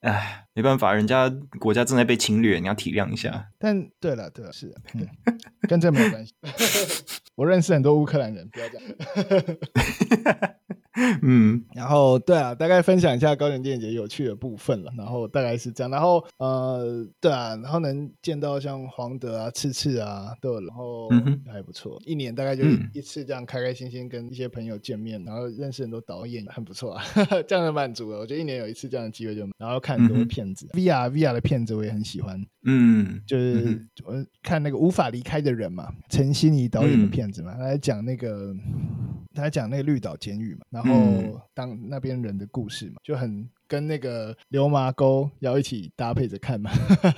S1: 哎，没办法，人家国家正在被侵略，你要体谅一下。
S2: 但对了，对了，是的，嗯，跟这没有关系。*laughs* 我认识很多乌克兰人，不要这样。*laughs* 嗯，*laughs* 然后对啊，大概分享一下高雄电影节有趣的部分了。然后大概是这样，然后呃，对啊，然后能见到像黄德啊、赤赤啊，对，然后还不错。一年大概就一次这样开开心心跟一些朋友见面，然后认识很多导演，很不错啊，*laughs* 这样的满足了。我觉得一年有一次这样的机会就，然后看很多片子，VR VR 的片子我也很喜欢。嗯，就是我看那个无法离开的人嘛，陈欣怡导演的片子嘛，他来讲那个。他讲那个绿岛监狱嘛，然后当那边人的故事嘛，就很。跟那个流麻沟要一起搭配着看嘛，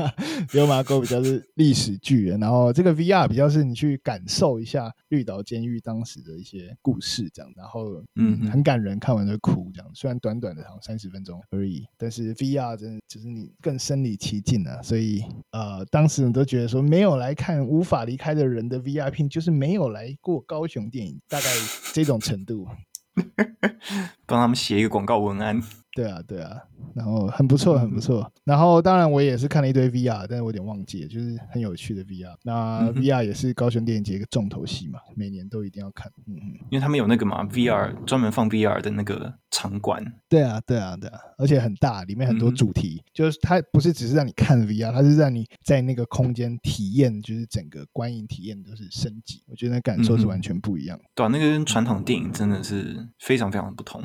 S2: *laughs* 流麻沟比较是历史剧，然后这个 VR 比较是你去感受一下绿岛监狱当时的一些故事这样，然后嗯很感人，看完就哭这样。虽然短短的好像三十分钟而已，但是 VR 真的就是你更身临其境了。所以呃，当时人都觉得说，没有来看无法离开的人的 VR 片，就是没有来过高雄电影，大概这种程度。*laughs*
S1: 帮他们写一个广告文案。
S2: 对啊，对啊，然后很不错，很不错。然后当然我也是看了一堆 VR，但是我有点忘记了，就是很有趣的 VR。那 VR 也是高雄电影节一个重头戏嘛，每年都一定要看。嗯嗯，
S1: 因为他们有那个嘛，VR 专门放 VR 的那个场馆。
S2: 对啊，对啊，对啊，而且很大，里面很多主题，嗯、就是它不是只是让你看 VR，它是让你在那个空间体验，就是整个观影体验都是升级。我觉得那感受是完全不一样。
S1: 对啊，那个跟传统电影真的是非常非常不同。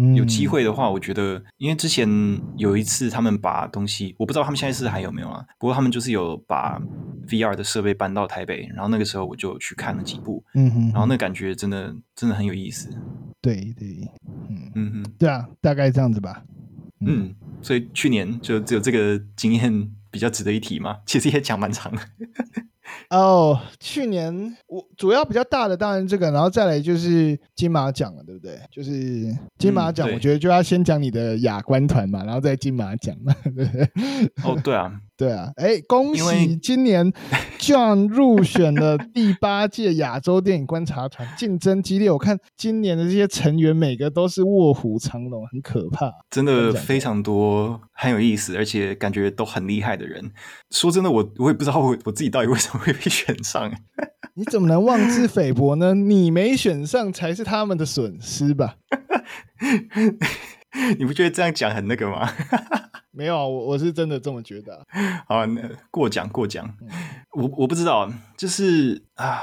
S1: 嗯、有机会的话，我觉得，因为之前有一次他们把东西，我不知道他们现在是还有没有啊。不过他们就是有把 VR 的设备搬到台北，然后那个时候我就去看了几部，嗯哼，然后那感觉真的真的很有意思。
S2: 对对，嗯嗯哼，对啊，大概这样子吧。
S1: 嗯，嗯，所以去年就只有这个经验比较值得一提嘛。其实也讲蛮长的。*laughs*
S2: 哦，oh, 去年我主要比较大的当然这个，然后再来就是金马奖了，对不对？就是金马奖，我觉得就要先讲你的亚观团嘛，嗯、然后再金马奖嘛，对不对？*laughs*
S1: 哦，对啊。
S2: 对啊，哎，恭喜今年 *laughs* John 入选了第八届亚洲电影观察团，竞争激烈。我看今年的这些成员，每个都是卧虎藏龙，很可怕。
S1: 真的非常多，很有意思，而且感觉都很厉害的人。说真的，我我也不知道我我自己到底为什么会被选上。*laughs*
S2: 你怎么能妄自菲薄呢？你没选上才是他们的损失吧？*laughs*
S1: 你不觉得这样讲很那个吗？
S2: 没有啊，我我是真的这么觉得。*laughs*
S1: 好，那过奖过奖。嗯、我我不知道，就是啊，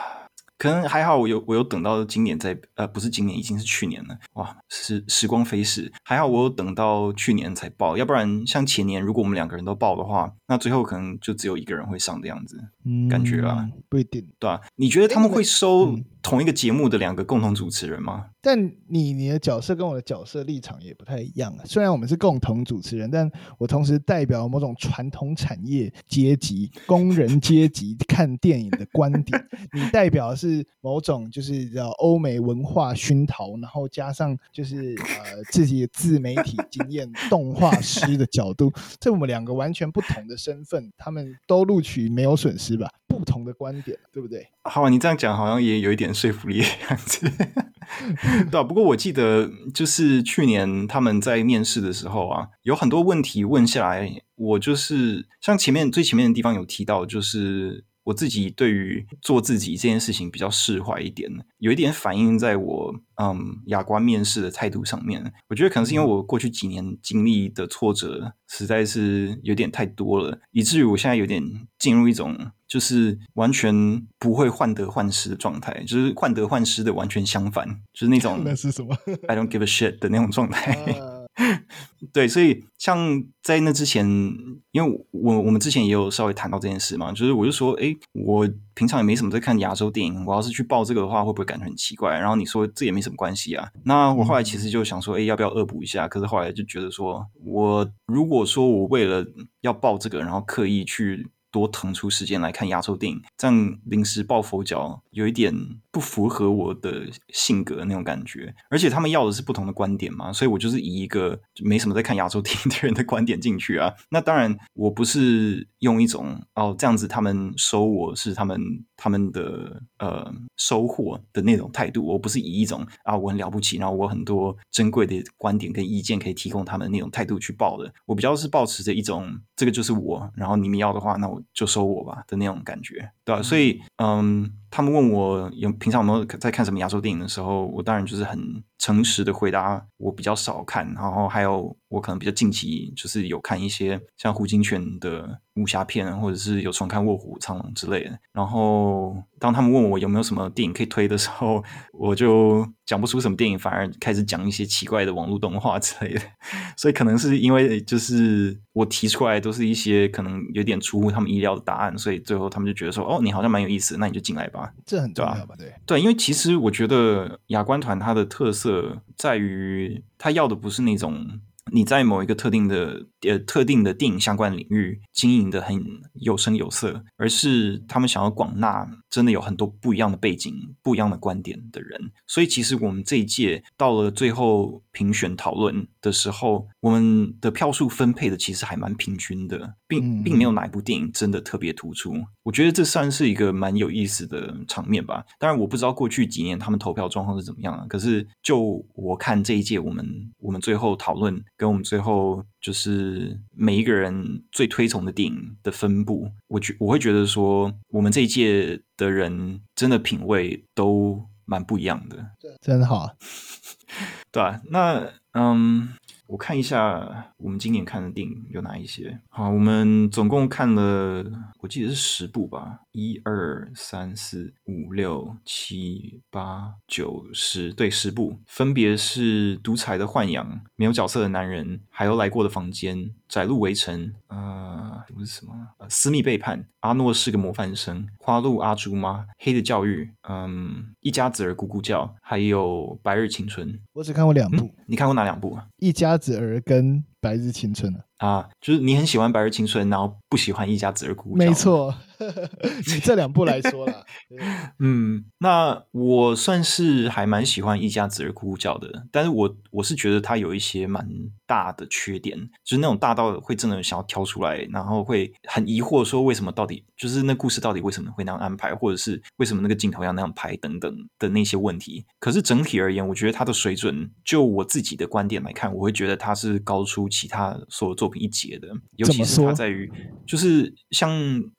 S1: 可能还好，我有我有等到今年在呃，不是今年，已经是去年了。哇，时时光飞逝，还好我有等到去年才报，要不然像前年，如果我们两个人都报的话，那最后可能就只有一个人会上的样子，嗯、感觉啊，
S2: 不一定，
S1: 对吧、啊？你觉得他们会收？同一个节目的两个共同主持人吗？
S2: 但你你的角色跟我的角色立场也不太一样啊。虽然我们是共同主持人，但我同时代表某种传统产业阶级、工人阶级看电影的观点。*laughs* 你代表的是某种就是叫欧美文化熏陶，然后加上就是呃自己的自媒体经验、动画师的角度。*laughs* 这我们两个完全不同的身份，他们都录取没有损失吧？不同的观点，对不对？
S1: 好，你这样讲好像也有一点说服力的样子，*laughs* 对啊，不过我记得就是去年他们在面试的时候啊，有很多问题问下来，我就是像前面最前面的地方有提到，就是。我自己对于做自己这件事情比较释怀一点，有一点反映在我嗯雅观面试的态度上面。我觉得可能是因为我过去几年经历的挫折实在是有点太多了，以至于我现在有点进入一种就是完全不会患得患失的状态，就是患得患失的完全相反，就是那种 *laughs*
S2: 那是什么？*laughs*
S1: I don't give a shit 的那种状态。*laughs* 对，所以像在那之前，因为我我们之前也有稍微谈到这件事嘛，就是我就说，哎，我平常也没什么在看亚洲电影，我要是去报这个的话，会不会感觉很奇怪？然后你说这也没什么关系啊，那我后来其实就想说，哎，要不要恶补一下？可是后来就觉得说，我如果说我为了要报这个，然后刻意去。多腾出时间来看亚洲电影，这样临时抱佛脚有一点不符合我的性格那种感觉。而且他们要的是不同的观点嘛，所以我就是以一个没什么在看亚洲电影的人的观点进去啊。那当然，我不是用一种哦这样子他们收我是他们他们的呃收获的那种态度，我不是以一种啊我很了不起，然后我很多珍贵的观点跟意见可以提供他们那种态度去报的。我比较是抱持着一种这个就是我，然后你们要的话，那我。就收我吧的那种感觉，对吧？所以，嗯，他们问我有平常有没有在看什么亚洲电影的时候，我当然就是很诚实的回答，我比较少看。然后还有，我可能比较近期就是有看一些像胡金铨的武侠片，或者是有重看《卧虎藏龙》之类的。然后，当他们问我有没有什么电影可以推的时候，我就讲不出什么电影，反而开始讲一些奇怪的网络动画之类的。所以，可能是因为就是我提出来都是一些可能有点出乎他们意料的答案，所以最后他们就觉得说：“哦，你好像蛮有意思，那你就进来吧。”
S2: 这很重要吧？对
S1: 对，因为其实我觉得亚观团它的特色在于，它要的不是那种。你在某一个特定的呃特定的电影相关领域经营的很有声有色，而是他们想要广纳真的有很多不一样的背景、不一样的观点的人。所以其实我们这一届到了最后评选讨论的时候，我们的票数分配的其实还蛮平均的，并并没有哪一部电影真的特别突出。我觉得这算是一个蛮有意思的场面吧。当然我不知道过去几年他们投票状况是怎么样啊，可是就我看这一届我们我们最后讨论。跟我们最后就是每一个人最推崇的电影的分布，我觉我会觉得说，我们这一届的人真的品味都蛮不一样的，
S2: 真的好，*laughs*
S1: 对吧？那嗯。我看一下，我们今年看的电影有哪一些？好，我们总共看了，我记得是十部吧，一二三四五六七八九十，对，十部，分别是《独裁的豢养》、《没有角色的男人》、还有来过的房间。窄路围城，呃，不是什么，呃，私密背叛，阿诺是个模范生，花路阿朱妈？黑的教育，嗯，一家子儿咕咕叫，还有白日青春。
S2: 我只看过两部，
S1: 嗯，你看过哪两部啊？
S2: 一家子儿跟白日青春啊。
S1: 啊，就是你很喜欢《白日青春》，然后不喜欢《一家子儿咕咕叫》。
S2: 没错，*laughs* 以这两部来说啦。*laughs*
S1: 嗯，那我算是还蛮喜欢《一家子儿哭哭叫》的，但是我我是觉得它有一些蛮大的缺点，就是那种大到会真的想要挑出来，然后会很疑惑说为什么到底就是那故事到底为什么会那样安排，或者是为什么那个镜头要那样拍等等的那些问题。可是整体而言，我觉得它的水准，就我自己的观点来看，我会觉得它是高出其他所有作品一截的，尤其是它在于，就是像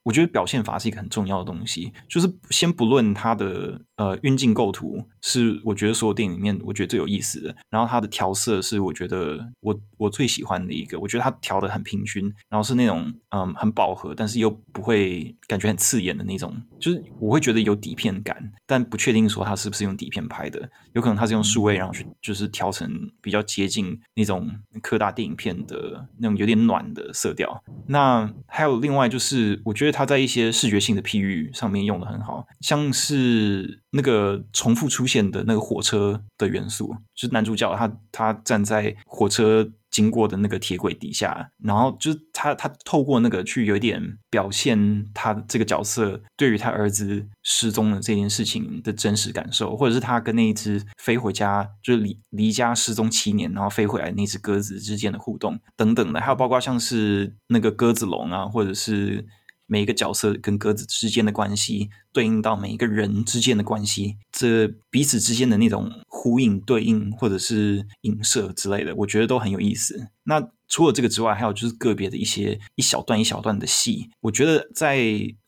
S1: 我觉得表现法是一个很重要的东西，就是先不论它的呃运镜构图是我觉得所有电影里面我觉得最有意思的，然后它的调色是我觉得我我最喜欢的一个，我觉得它调的很平均，然后是那种嗯、呃、很饱和，但是又不会感觉很刺眼的那种，就是我会觉得有底片感，但不确定说它是不是用底片拍的，有可能它是用数位然后去就是调成比较接近那种科大电影片的那种有点暖的色调。那还有另外就是，我觉得它在一些视觉性的譬喻上面用的很好，像是那个重复出现的那个火车的元素，就是男主角他他站在火车经过的那个铁轨底下，然后就是他他透过那个去有点表现他这个角色对于他儿子失踪的这件事情的真实感受，或者是他跟那一只飞回家就是离离家失踪七年然后飞回来那只鸽子之间的互动等等的，还有包括像是那个鸽子笼啊，或者是。每一个角色跟鸽子之间的关系，对应到每一个人之间的关系，这彼此之间的那种呼应、对应或者是影射之类的，我觉得都很有意思。那除了这个之外，还有就是个别的一些一小段一小段的戏，我觉得在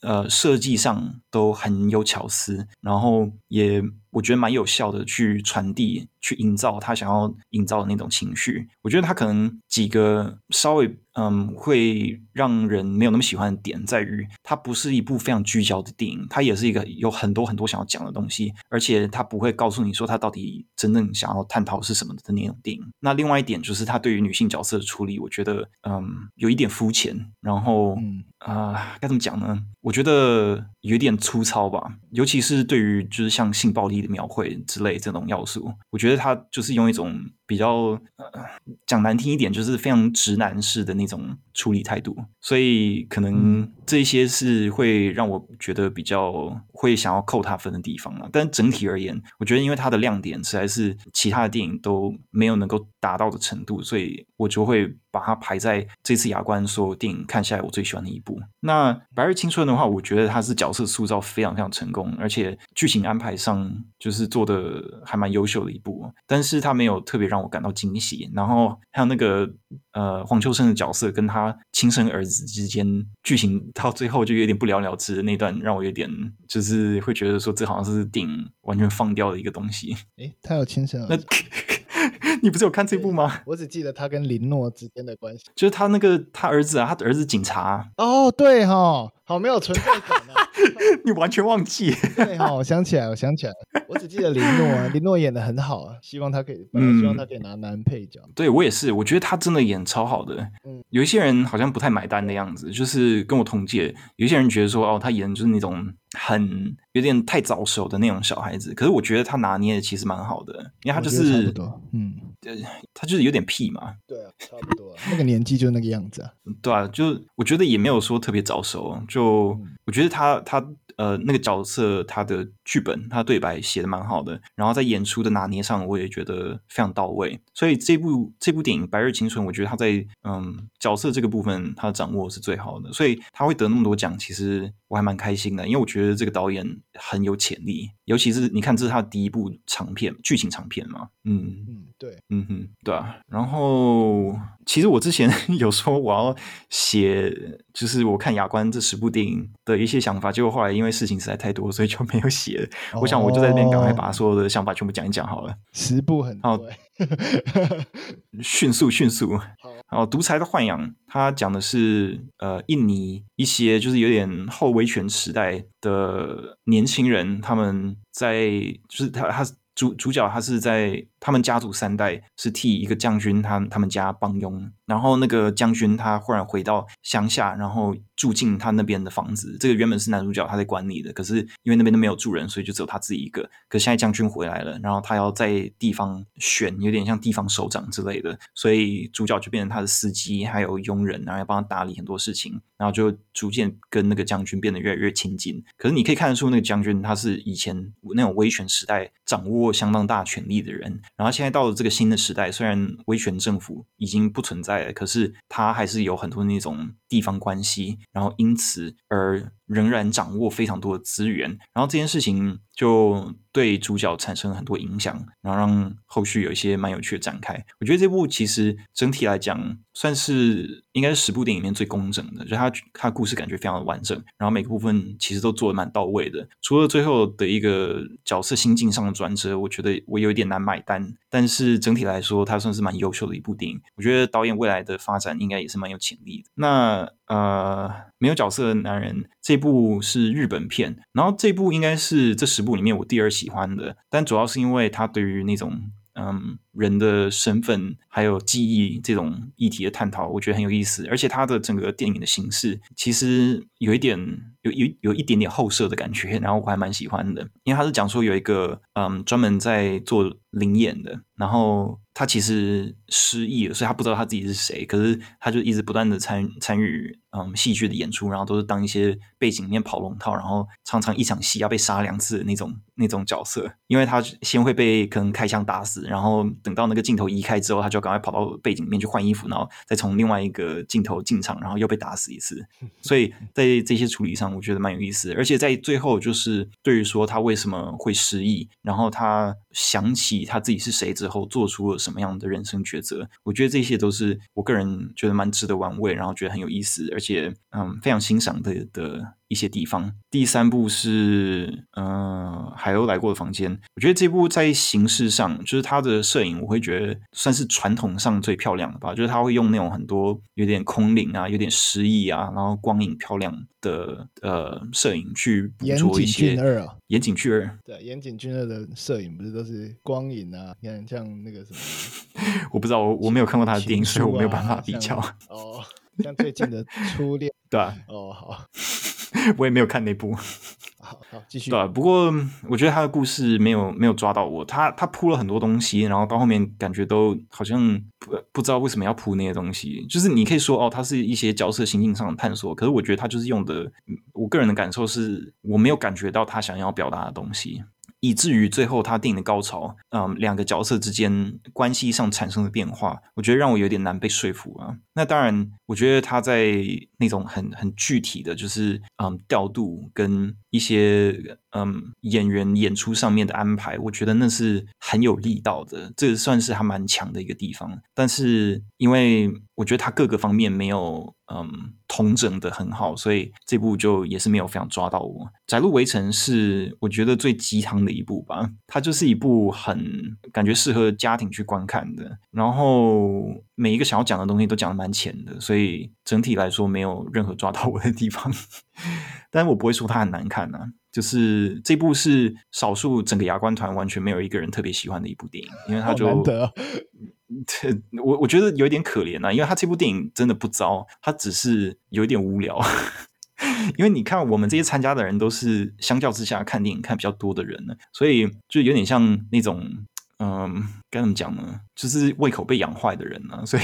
S1: 呃设计上都很有巧思，然后也我觉得蛮有效的去传递、去营造他想要营造的那种情绪。我觉得他可能几个稍微嗯会让人没有那么喜欢的点，在于它不是一部非常聚焦的电影，它也是一个有很多很多想要讲的东西，而且它不会告诉你说它到底真正想要探讨是什么的那种电影。那另外一点就是他对于女性角色的处理。我觉得，嗯，有一点肤浅，然后，啊、该怎么讲呢？我觉得有点粗糙吧，尤其是对于就是像性暴力的描绘之类这种要素，我觉得它就是用一种比较呃讲难听一点，就是非常直男式的那种处理态度，所以可能这些是会让我觉得比较会想要扣他分的地方了。但整体而言，我觉得因为它的亮点实在是其他的电影都没有能够达到的程度，所以我就会把它排在这次亚冠所有电影看下来我最喜欢的一部。那《白日青春》的话，我觉得它是角色塑造非常非常成功，而且剧情安排上就是做的还蛮优秀的一部。但是它没有特别让我感到惊喜。然后还有那个呃黄秋生的角色跟他亲生儿子之间剧情到最后就有点不了了之的那段，让我有点就是会觉得说这好像是电影完全放掉的一个东西。
S2: 诶，他有亲生儿子？*laughs*
S1: 你不是有看这部吗？
S2: 我只记得他跟林诺之间的关系，
S1: 就是他那个他儿子啊，他的儿子警察。
S2: 哦，对哈、哦，好没有存在感啊！*laughs*
S1: 你完全忘记？
S2: 对哈、哦，我想起来，我想起来，我只记得林诺啊，*laughs* 林诺演的很好啊，希望他可以，嗯，希望他可以拿男配角。
S1: 对我也是，我觉得他真的演超好的。嗯，有一些人好像不太买单的样子，就是跟我同届，有一些人觉得说，哦，他演的就是那种。很有点太早熟的那种小孩子，可是我觉得他拿捏的其实蛮好的，因为他就是，嗯，他就是有点屁嘛，
S2: 对啊，差不多，那个年纪就那个样子啊，
S1: 对啊，就我觉得也没有说特别早熟，就我觉得他他。呃，那个角色他的剧本，他对白写的蛮好的，然后在演出的拿捏上，我也觉得非常到位。所以这部这部电影《白日青春》，我觉得他在嗯角色这个部分，他的掌握是最好的。所以他会得那么多奖，其实我还蛮开心的，因为我觉得这个导演很有潜力。尤其是你看，这是他的第一部长片，剧情长片嘛。嗯
S2: 嗯，对，
S1: 嗯哼，对啊。然后其实我之前 *laughs* 有说我要写，就是我看亚观这十部电影的一些想法，结果后来因为事情实在太多，所以就没有写了。Oh, 我想我就在这边赶快把所有的想法全部讲一讲好了。
S2: 十步很好，*laughs*
S1: 迅速迅速。好，独裁的豢养，他讲的是呃，印尼一些就是有点后威权时代的年轻人，他们在就是他他主主角他是在他们家族三代是替一个将军他他们家帮佣，然后那个将军他忽然回到乡下，然后住进他那边的房子。这个原本是男主角他在管理的，可是因为那边都没有住人，所以就只有他自己一个。可现在将军回来了，然后他要在地方选，有点像地方首长之类的，所以主角就变成他的司机还有佣人，然后要帮他打理很多事情，然后就逐渐跟那个将军变得越来越亲近。可是你可以看得出，那个将军他是以前那种威权时代掌握相当大权力的人，然后现在到了这个新的时代，虽然威权政府已经不存在了，可是它还是有很多那种地方关系，然后因此而仍然掌握非常多的资源，然后这件事情就对主角产生了很多影响，然后让后续有一些蛮有趣的展开。我觉得这部其实整体来讲算是应该是十部电影里面最工整的，就它它故事感觉非常的完整，然后每个部分其实都做的蛮到位的。除了最后的一个角色心境上的转折，我觉得我有一点难买单，但是整体来说，它算是蛮优秀的一部电影。我觉得导演未来的发展应该也是蛮有潜力的。那呃，没有角色的男人这部是日本片，然后这部应该是这十部里面我第二喜欢的，但主要是因为它对于那种嗯人的身份还有记忆这种议题的探讨，我觉得很有意思，而且它的整个电影的形式其实有一点有有有一点点后设的感觉，然后我还蛮喜欢的，因为他是讲说有一个嗯专门在做灵演的，然后。他其实失忆了，所以他不知道他自己是谁。可是他就一直不断的参参与嗯戏剧的演出，然后都是当一些背景里面跑龙套，然后常常一场戏要被杀两次的那种那种角色。因为他先会被可能开枪打死，然后等到那个镜头移开之后，他就赶快跑到背景里面去换衣服，然后再从另外一个镜头进场，然后又被打死一次。*laughs* 所以在这些处理上，我觉得蛮有意思的。而且在最后，就是对于说他为什么会失忆，然后他想起他自己是谁之后，做出了什么样的人生抉择？我觉得这些都是我个人觉得蛮值得玩味，然后觉得很有意思，而且嗯非常欣赏的的一些地方。第三部是嗯《海鸥来过的房间》，我觉得这部在形式上，就是它的摄影，我会觉得算是传统上最漂亮的吧。就是他会用那种很多有点空灵啊、有点诗意啊，然后光影漂亮的呃摄影去捕捉一些。岩井俊二啊，岩井俊二。
S2: 对，岩井俊二的摄影不是都是光影啊？你看像那个什么。*laughs*
S1: 我不知道，我我没有看过他的电影，啊、所以我没有办法比较。
S2: 哦，像最近的初恋，*laughs*
S1: 对啊。
S2: 哦，好，
S1: 我也没有看那部。*laughs*
S2: 好，好，继续。
S1: 对啊，不过我觉得他的故事没有没有抓到我，他他铺了很多东西，然后到后面感觉都好像不不知道为什么要铺那些东西。就是你可以说哦，他是一些角色心境上的探索，可是我觉得他就是用的，我个人的感受是我没有感觉到他想要表达的东西。以至于最后他电影的高潮，嗯，两个角色之间关系上产生的变化，我觉得让我有点难被说服啊。那当然，我觉得他在那种很很具体的就是，嗯，调度跟一些嗯演员演出上面的安排，我觉得那是很有力道的，这算是还蛮强的一个地方。但是因为我觉得他各个方面没有。嗯，统整的很好，所以这部就也是没有非常抓到我。《窄路围城》是我觉得最鸡汤的一部吧，它就是一部很感觉适合家庭去观看的，然后每一个想要讲的东西都讲的蛮浅的，所以整体来说没有任何抓到我的地方。*laughs* 但是我不会说它很难看啊，就是这部是少数整个牙观团完全没有一个人特别喜欢的一部电影，因为他就。*laughs* 我我觉得有一点可怜啊，因为他这部电影真的不糟，他只是有一点无聊。*laughs* 因为你看，我们这些参加的人都是相较之下看电影看比较多的人呢，所以就有点像那种，嗯，该怎么讲呢？就是胃口被养坏的人呢、啊，*laughs* 所以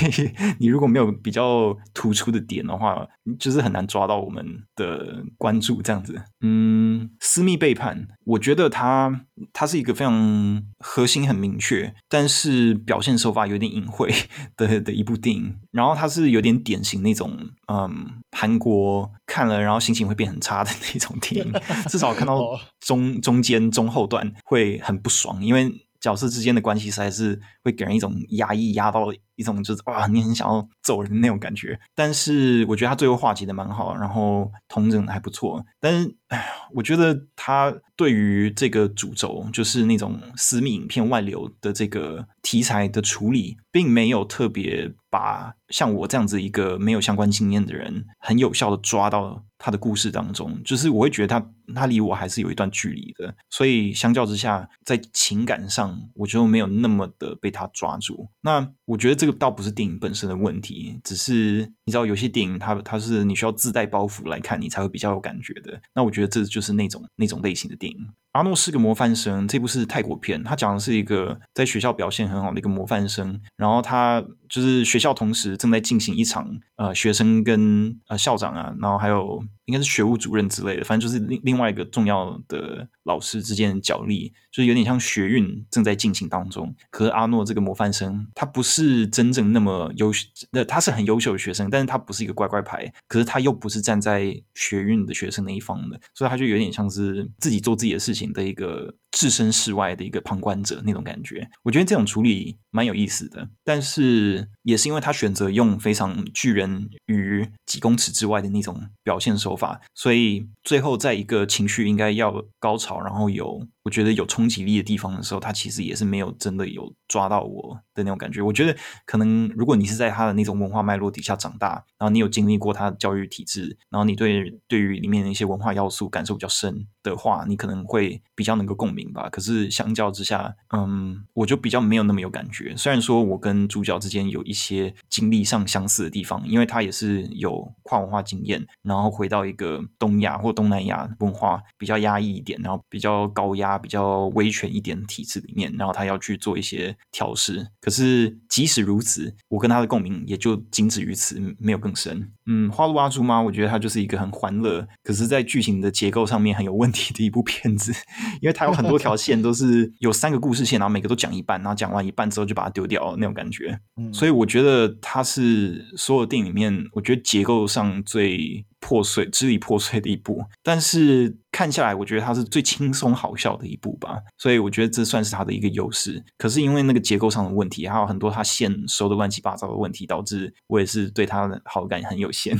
S1: 你如果没有比较突出的点的话，就是很难抓到我们的关注这样子。嗯，私密背叛，我觉得它它是一个非常核心很明确，但是表现手法有点隐晦 *laughs* 的的一部电影。然后它是有点典型那种，嗯，韩国看了然后心情会变很差的那种电影，*laughs* 至少看到中中间中后段会很不爽，因为。角色之间的关系实在是会给人一种压抑压到一种就是哇，你很想要揍人那种感觉。但是我觉得他最后化解的蛮好，然后同整的还不错。但是，哎，我觉得他对于这个主轴，就是那种私密影片外流的这个题材的处理，并没有特别把像我这样子一个没有相关经验的人，很有效的抓到他的故事当中。就是我会觉得他他离我还是有一段距离的，所以相较之下，在情感上，我就没有那么的被他抓住。那我觉得这个倒不是电影本身的问题，只是你知道有些电影它它是你需要自带包袱来看，你才会比较有感觉的。那我觉得这就是那种那种类型的电影。阿诺是个模范生，这部是泰国片，他讲的是一个在学校表现很好的一个模范生，然后他就是学校同时正在进行一场呃学生跟呃校长啊，然后还有应该是学务主任之类的，反正就是另另外一个重要的老师之间的角力，就是有点像学运正在进行当中。可是阿诺这个模范生，他不是真正那么优秀，那他是很优秀的学生，但是他不是一个乖乖牌，可是他又不是站在学运的学生那一方的，所以他就有点像是自己做自己的事情。的一个置身事外的一个旁观者那种感觉，我觉得这种处理蛮有意思的。但是也是因为他选择用非常拒人于几公尺之外的那种表现手法，所以最后在一个情绪应该要高潮，然后有。我觉得有冲击力的地方的时候，他其实也是没有真的有抓到我的那种感觉。我觉得可能如果你是在他的那种文化脉络底下长大，然后你有经历过他的教育体制，然后你对对于里面的一些文化要素感受比较深的话，你可能会比较能够共鸣吧。可是相较之下，嗯，我就比较没有那么有感觉。虽然说我跟主角之间有一些经历上相似的地方，因为他也是有跨文化经验，然后回到一个东亚或东南亚文化比较压抑一点，然后比较高压。比较威权一点体制里面，然后他要去做一些调试。可是即使如此，我跟他的共鸣也就仅止于此，没有更深。嗯，花路阿珠玛，我觉得他就是一个很欢乐，可是在剧情的结构上面很有问题的一部片子，因为他有很多条线都是有三个故事线，然后每个都讲一半，然后讲完一半之后就把它丢掉那种感觉。嗯，所以我觉得它是所有电影里面，我觉得结构上最。破碎、支离破碎的一部，但是看下来，我觉得它是最轻松好笑的一部吧，所以我觉得这算是它的一个优势。可是因为那个结构上的问题，还有很多它线收的乱七八糟的问题，导致我也是对它的好感很有限。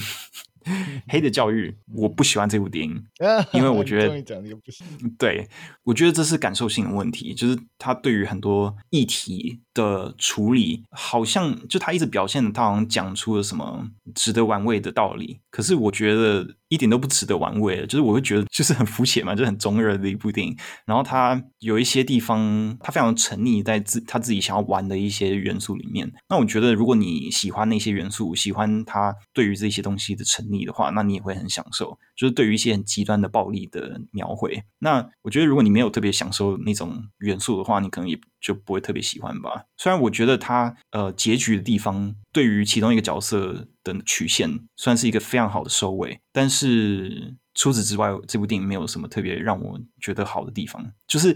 S1: *laughs* 黑的教育，我不喜欢这部电影，因为我 *laughs* 觉得，对，我觉得这是感受性的问题，就是他对于很多议题的处理，好像就他一直表现的，他好像讲出了什么值得玩味的道理，可是我觉得。一点都不值得玩味，就是我会觉得就是很肤浅嘛，就很中二的一部电影。然后他有一些地方，他非常沉溺在自他自己想要玩的一些元素里面。那我觉得，如果你喜欢那些元素，喜欢他对于这些东西的沉溺的话，那你也会很享受。就是对于一些很极端的暴力的描绘，那我觉得如果你没有特别享受那种元素的话，你可能也就不会特别喜欢吧。虽然我觉得他呃结局的地方对于其中一个角色的曲线算是一个非常好的收尾，但是除此之外，这部电影没有什么特别让我觉得好的地方。就是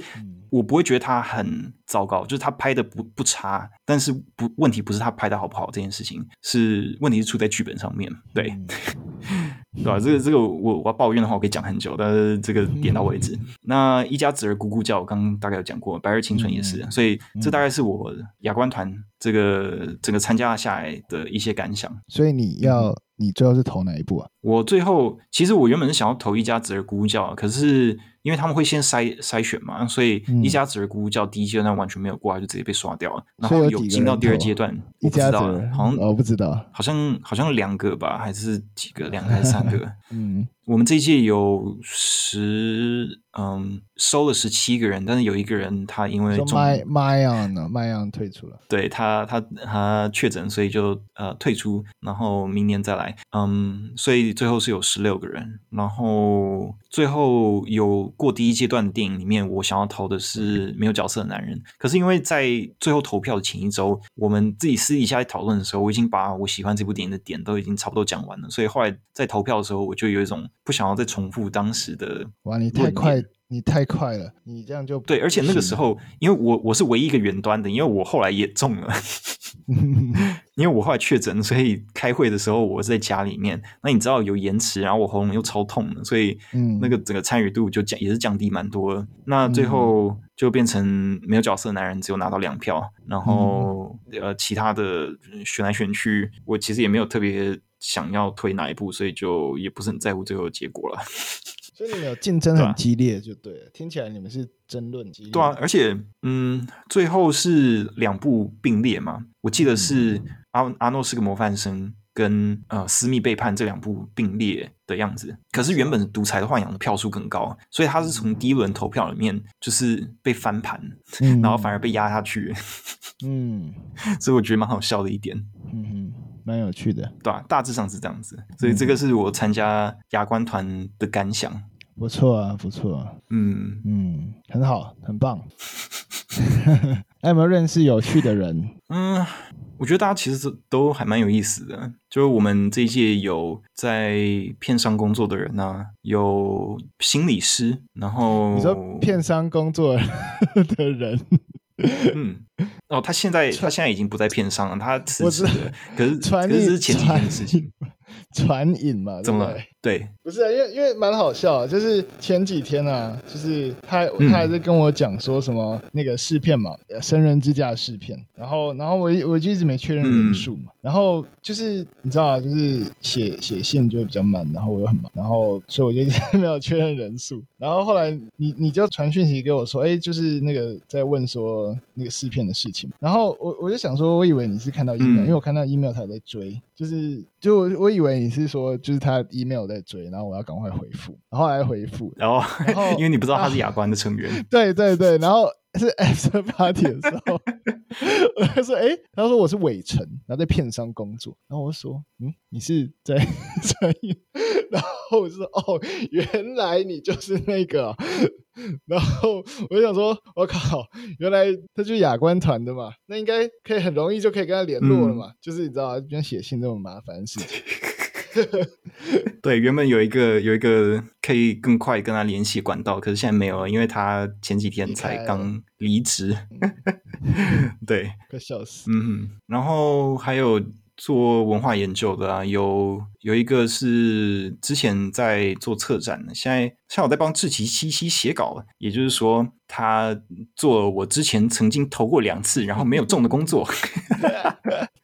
S1: 我不会觉得他很糟糕，就是他拍的不不差，但是不问题不是他拍的好不好这件事情，是问题是出在剧本上面，对。*laughs* 对吧？这个这个我我要抱怨的话，我可以讲很久，但是这个点到为止。嗯、那一家子儿咕咕叫，我刚刚大概有讲过，白日青春也是，嗯、所以这大概是我亚观团这个整个参加下来的一些感想。
S2: 所以你要你最后是投哪一部啊？
S1: 我最后其实我原本是想要投一家子儿咕咕叫，可是。因为他们会先筛筛选嘛，所以一家子的姑姑叫第一阶段完全没有过来，就直接被刷掉了。然后有进到第二阶段，我不知道，好像
S2: 我不知道，
S1: 好像好像两个吧，还是几个？两个还是三个？*laughs* 嗯。我们这一届有十，嗯，收了十七个人，但是有一个人他因为
S2: 麦麦样呢，麦样退出了，
S1: 对他他他确诊，所以就呃退出，然后明年再来，嗯，所以最后是有十六个人，然后最后有过第一阶段的电影里面，我想要投的是没有角色的男人，可是因为在最后投票的前一周，我们自己私底下在讨论的时候，我已经把我喜欢这部电影的点都已经差不多讲完了，所以后来在投票的时候，我就有一种。不想要再重复当时的
S2: 哇！你太快，你太快了，你这样就
S1: 对。而且那个时候，因为我我是唯一一个远端的，因为我后来也中了，*laughs* 因为我后来确诊，所以开会的时候我是在家里面。那你知道有延迟，然后我喉咙又超痛的，所以那个整个参与度就降，也是降低蛮多。那最后就变成没有角色的男人只有拿到两票，然后呃其他的选来选去，我其实也没有特别想要推哪一部，所以就也不是很在乎最后的结果了。*laughs*
S2: 所以你们有竞争很激烈，就对了。听起来你们是争论激烈。
S1: 对啊，而且嗯，最后是两部并列嘛。我记得是阿阿诺是个模范生跟呃私密背叛这两部并列的样子。可是原本独裁的豢养的票数更高，所以他是从第一轮投票里面就是被翻盘，嗯、然后反而被压下去。*laughs* 嗯，所以我觉得蛮好笑的一点。
S2: 嗯哼，蛮有趣的。
S1: 对啊，大致上是这样子。所以这个是我参加牙关团的感想。
S2: 不错啊，不错啊，嗯嗯，很好，很棒。*laughs* 还有没有认识有趣的人？
S1: 嗯，我觉得大家其实都还蛮有意思的。就是我们这一届有在片商工作的人啊，有心理师，然后
S2: 你说片商工作的人。
S1: 嗯，*laughs* 哦，他现在他现在已经不在片商了，他辞职了。可是
S2: 传
S1: 可是前几天的事情，
S2: 传影嘛，
S1: 怎么了？对，
S2: 不是啊，因为因为蛮好笑，就是前几天啊，就是他他还在跟我讲说什么那个试片嘛，嗯、神人之家试片，然后然后我我就一直没确认人数嘛，嗯、然后就是你知道啊，就是写写信就会比较慢，然后我又很忙，然后所以我就一直没有确认人数，然后后来你你就传讯息给我说，哎，就是那个在问说那个试片的事情，然后我我就想说，我以为你是看到 email，、嗯、因为我看到 email 他在追，就是就我我以为你是说就是他 email 在追，然后我要赶快回复，然后来回复，
S1: 然后，然后 *laughs* 因为你不知道他是亚观的成员，啊、
S2: 对对对，然后是 after party 的时候，*laughs* 我就说，哎，他说我是伟成，然后在片商工作，然后我就说，嗯，你是在 *laughs* 专业，然后我就说，哦，原来你就是那个，然后我就想说，我靠，原来他就是亚观团的嘛，那应该可以很容易就可以跟他联络了嘛，嗯、就是你知道，不像写信这么麻烦的事情。*laughs*
S1: 对，原本有一个有一个可以更快跟他联系管道，可是现在没有了，因为他前几天才刚离职。*laughs* 对，
S2: 快笑死。
S1: 嗯，然后还有做文化研究的啊，有有一个是之前在做策展的，现在像我在帮志祺七七写稿，也就是说他做我之前曾经投过两次然后没有中的工作。*laughs*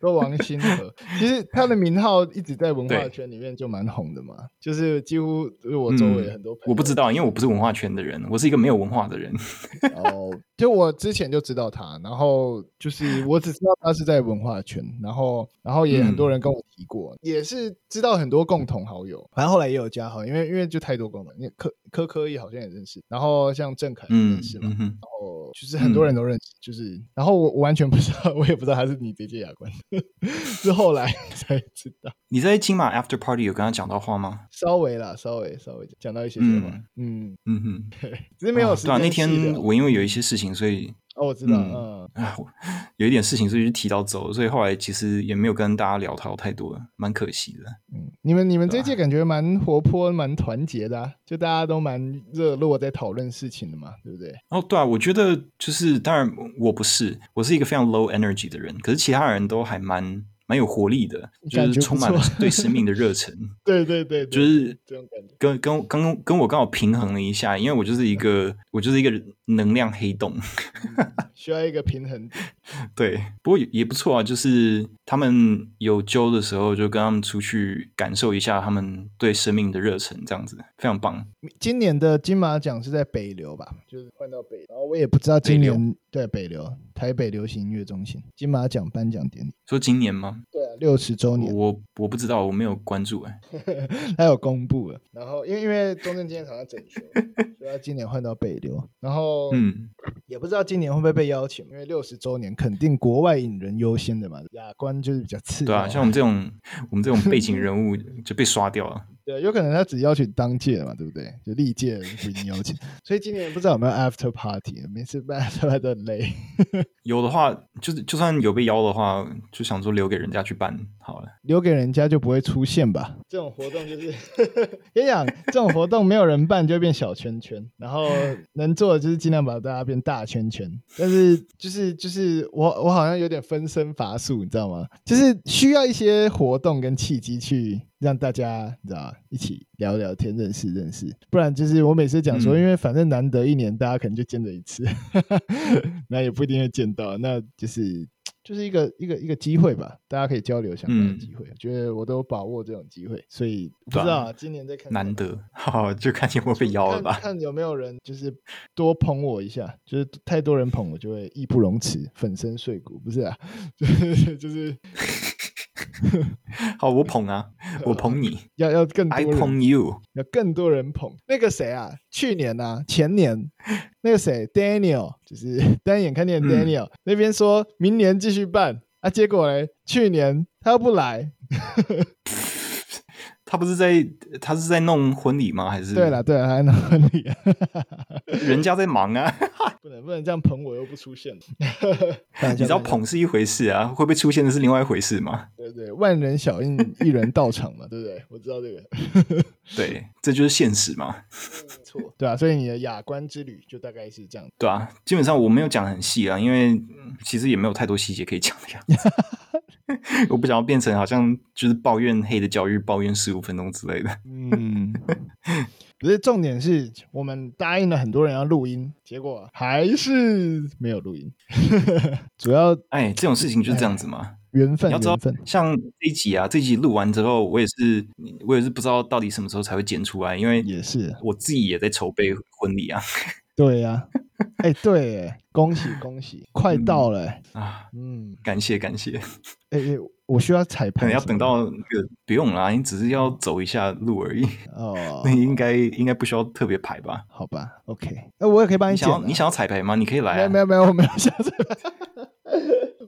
S2: 说王星河，*laughs* 其实他的名号一直在文化圈里面就蛮红的嘛，就是几乎就是我周围很多朋友、
S1: 嗯。我不知道，因为我不是文化圈的人，我是一个没有文化的人。*laughs*
S2: 哦，就我之前就知道他，然后就是我只知道他是在文化圈，然后然后也很多人跟我提过，嗯、也是知道很多共同好友，反正后来也有加好，因为因为就太多共同，因为柯柯柯也好像也认识，然后像郑凯也认识嘛，嗯、然后就是很多人都认识，嗯、就是然后我我完全不知道，我也不知道他是你这届亚观。*laughs* 是后来才知道。
S1: 你在金马 After Party 有跟他讲到话吗？
S2: 稍微啦，稍微稍微讲到一些什么。嗯嗯哼，*laughs* 只是没有时间。
S1: 对啊，那天我因为有一些事情，所以。
S2: 哦，我知道，嗯，
S1: 啊，有一点事情，所以就提早走了，所以后来其实也没有跟大家聊到太多，蛮可惜的。
S2: 嗯，你们你们这届感觉蛮活泼、蛮团结的，啊，就大家都蛮热络在讨论事情的嘛，对不对？
S1: 哦，对啊，我觉得就是，当然我不是，我是一个非常 low energy 的人，可是其他人都还蛮。蛮有活力的，就是充满了对生命的 *laughs* 热忱。
S2: 对对对，
S1: 就是
S2: 这种感觉。
S1: 跟跟跟跟我刚好平衡了一下，因为我就是一个我就是一个能量黑洞，
S2: 需要一个平衡。*laughs*
S1: 对，不过也也不错啊，就是他们有揪的时候，就跟他们出去感受一下他们对生命的热忱，这样子非常棒。
S2: 今年的金马奖是在北流吧？就是换到北，然后我也不知道今年。对，北流台北流行音乐中心金马奖颁奖典礼，
S1: 说今年吗？
S2: 对啊，六十周年。
S1: 我我不知道，我没有关注哎。*laughs*
S2: 他有公布了，然后因为因为中正纪念堂要整修，*laughs* 所以他今年换到北流。然后嗯，也不知道今年会不会被邀请，因为六十周年肯定国外影人优先的嘛，亚观就是比较次。
S1: 对啊，像我们这种我们这种背景 *laughs* 人物就被刷掉了。
S2: 对，有可能他只邀请当届嘛，对不对？就历届不一定邀请，*laughs* 所以今年不知道有没有 after party，每次办 after party 都很累。*laughs*
S1: 有的话，就是就算有被邀的话，就想说留给人家去办好了。
S2: 留给人家就不会出现吧？这种活动就是 *laughs* 跟你讲，这种活动没有人办就会变小圈圈，然后能做的就是尽量把大家变大圈圈，但是就是就是我我好像有点分身乏术，你知道吗？就是需要一些活动跟契机去让大家你知道一起聊聊天、认识认识，不然就是我每次讲说，因为反正难得一年，大家可能就见了一次，*laughs* 那也不一定会见到，那就是。就是一个一个一个机会吧，大家可以交流相关的机会。觉得我都把握这种机会，所以不知道、啊、今年再看
S1: 难得，好就看有没有被邀了吧看，
S2: 看有没有人就是多捧我一下，就是太多人捧我就会义不容辞，粉身碎骨，不是啊？就 *laughs* 是就是。*laughs*
S1: 好，我捧啊，我捧你，*laughs*
S2: 要要更多人
S1: ，I 捧 you，
S2: 要更多人捧。那个谁啊，去年啊，前年那个谁，Daniel，就是单眼看见 Daniel、嗯、那边说明年继续办。啊，结果嘞，去年他又不来。
S1: 他不是在，他是在弄婚礼吗？还是？
S2: 对了，对了，还弄婚礼，*laughs*
S1: 人家在忙啊，*laughs*
S2: 不能不能这样捧我又不出现。*laughs*
S1: 你知道捧是一回事啊，会不会出现的是另外一回事吗？
S2: 对对，万人小应，一人到场嘛，对不对？我知道这个。
S1: 对，这就是现实嘛。
S2: 没错，对啊，所以你的雅观之旅就大概是这样。
S1: 对啊，基本上我没有讲很细啊，因为其实也没有太多细节可以讲的样子。我不想要变成好像就是抱怨黑的教育，抱怨十五分钟之类的。嗯，
S2: 不是重点是我们答应了很多人要录音，结果还是没有录音。*laughs* 主要
S1: 哎，这种事情就是这样子嘛，
S2: 缘分。
S1: 你要知道。像这一集啊，这一集录完之后，我也是，我也是不知道到底什么时候才会剪出来，因为
S2: 也是
S1: 我自己也在筹备婚礼啊。
S2: 对呀、啊。哎、欸，对，恭喜恭喜，快到了啊！
S1: 嗯，感谢感谢。
S2: 哎、欸，我需要彩排，
S1: 可能要等到那个不用啦，你只是要走一下路而已。哦，那应该应该不需要特别排吧？
S2: 好吧，OK。那我也可以帮你剪。
S1: 你想要你想要彩排吗？你可以来、啊。
S2: 没有没有没有，我没有想彩排。*laughs*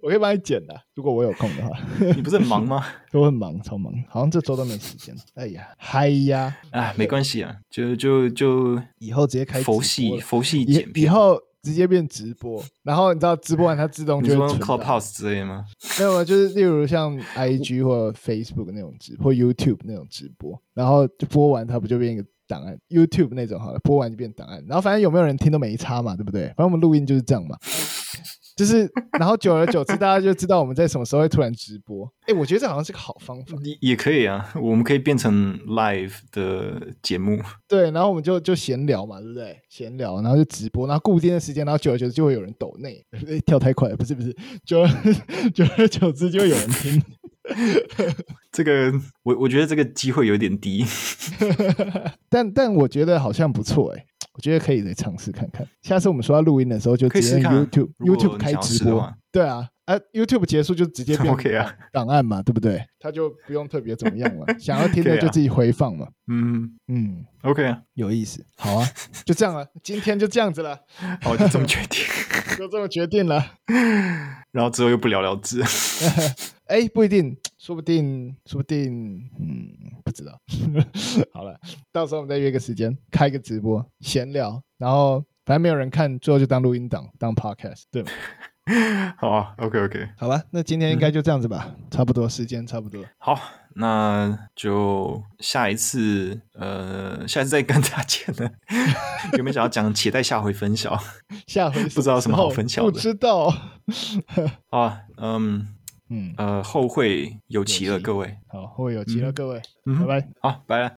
S2: 我可以帮你剪的，如果我有空的话。*laughs*
S1: 你不是很忙吗？*laughs*
S2: 我很忙，超忙，好像这周都没时间。哎呀，嗨呀！
S1: 啊，没关系啊，就就就
S2: 以后直接开
S1: 佛系佛系剪
S2: 以，以后直接变直播，然后你知道直播完它自动就会存。
S1: Clubhouse 之类吗？
S2: 没有，就是例如像 IG 或 Facebook 那种直播，或 YouTube 那种直播，然后就播完它不就变一个档案？YouTube 那种好了，播完就变档案，然后反正有没有人听都没差嘛，对不对？反正我们录音就是这样嘛。就是，然后久而久之，大家就知道我们在什么时候会突然直播。哎，我觉得这好像是个好方法。
S1: 也也可以啊，我们可以变成 live 的节目。
S2: 对，然后我们就就闲聊嘛，对不对？闲聊，然后就直播，然后固定的时间，然后久而久之就会有人抖内。*laughs* 跳太快了，不是不是，久而久而久之就会有人听。*laughs*
S1: 这个我我觉得这个机会有点低，*laughs*
S2: 但但我觉得好像不错哎。我觉得可以再尝试看看。下次我们说要录音的时候，就直接 YouTube YouTube 开直播。对啊，啊 YouTube 结束就直接变 *laughs* 档案嘛，对不对？他就不用特别怎么样了。想要听的就自己回放嘛。
S1: 嗯嗯，OK 啊，
S2: 有意思。好啊，就这样了。今天就这样子了。*laughs*
S1: 好，就这么决定，*laughs*
S2: 就这么决定了。
S1: 然后之后又不了了之。
S2: 哎，不一定，说不定，说不定，嗯，不知道。*laughs* 好了，到时候我们再约个时间，开个直播，闲聊，然后反正没有人看，最后就当录音档，当 podcast，对吗？*laughs*
S1: 好啊，OK OK，
S2: 好吧，那今天应该就这样子吧，嗯、差不多时间差不多。
S1: 好，那就下一次，呃，下次再跟大家见了。*laughs* 有没有想要讲？期待下回分晓。
S2: 下回
S1: 不知道什么好分晓的，
S2: 不知道。
S1: 好啊，嗯。嗯，呃，后会有期了，各位。
S2: 好，后会有期了，各位。嗯，拜拜。
S1: 好，拜了。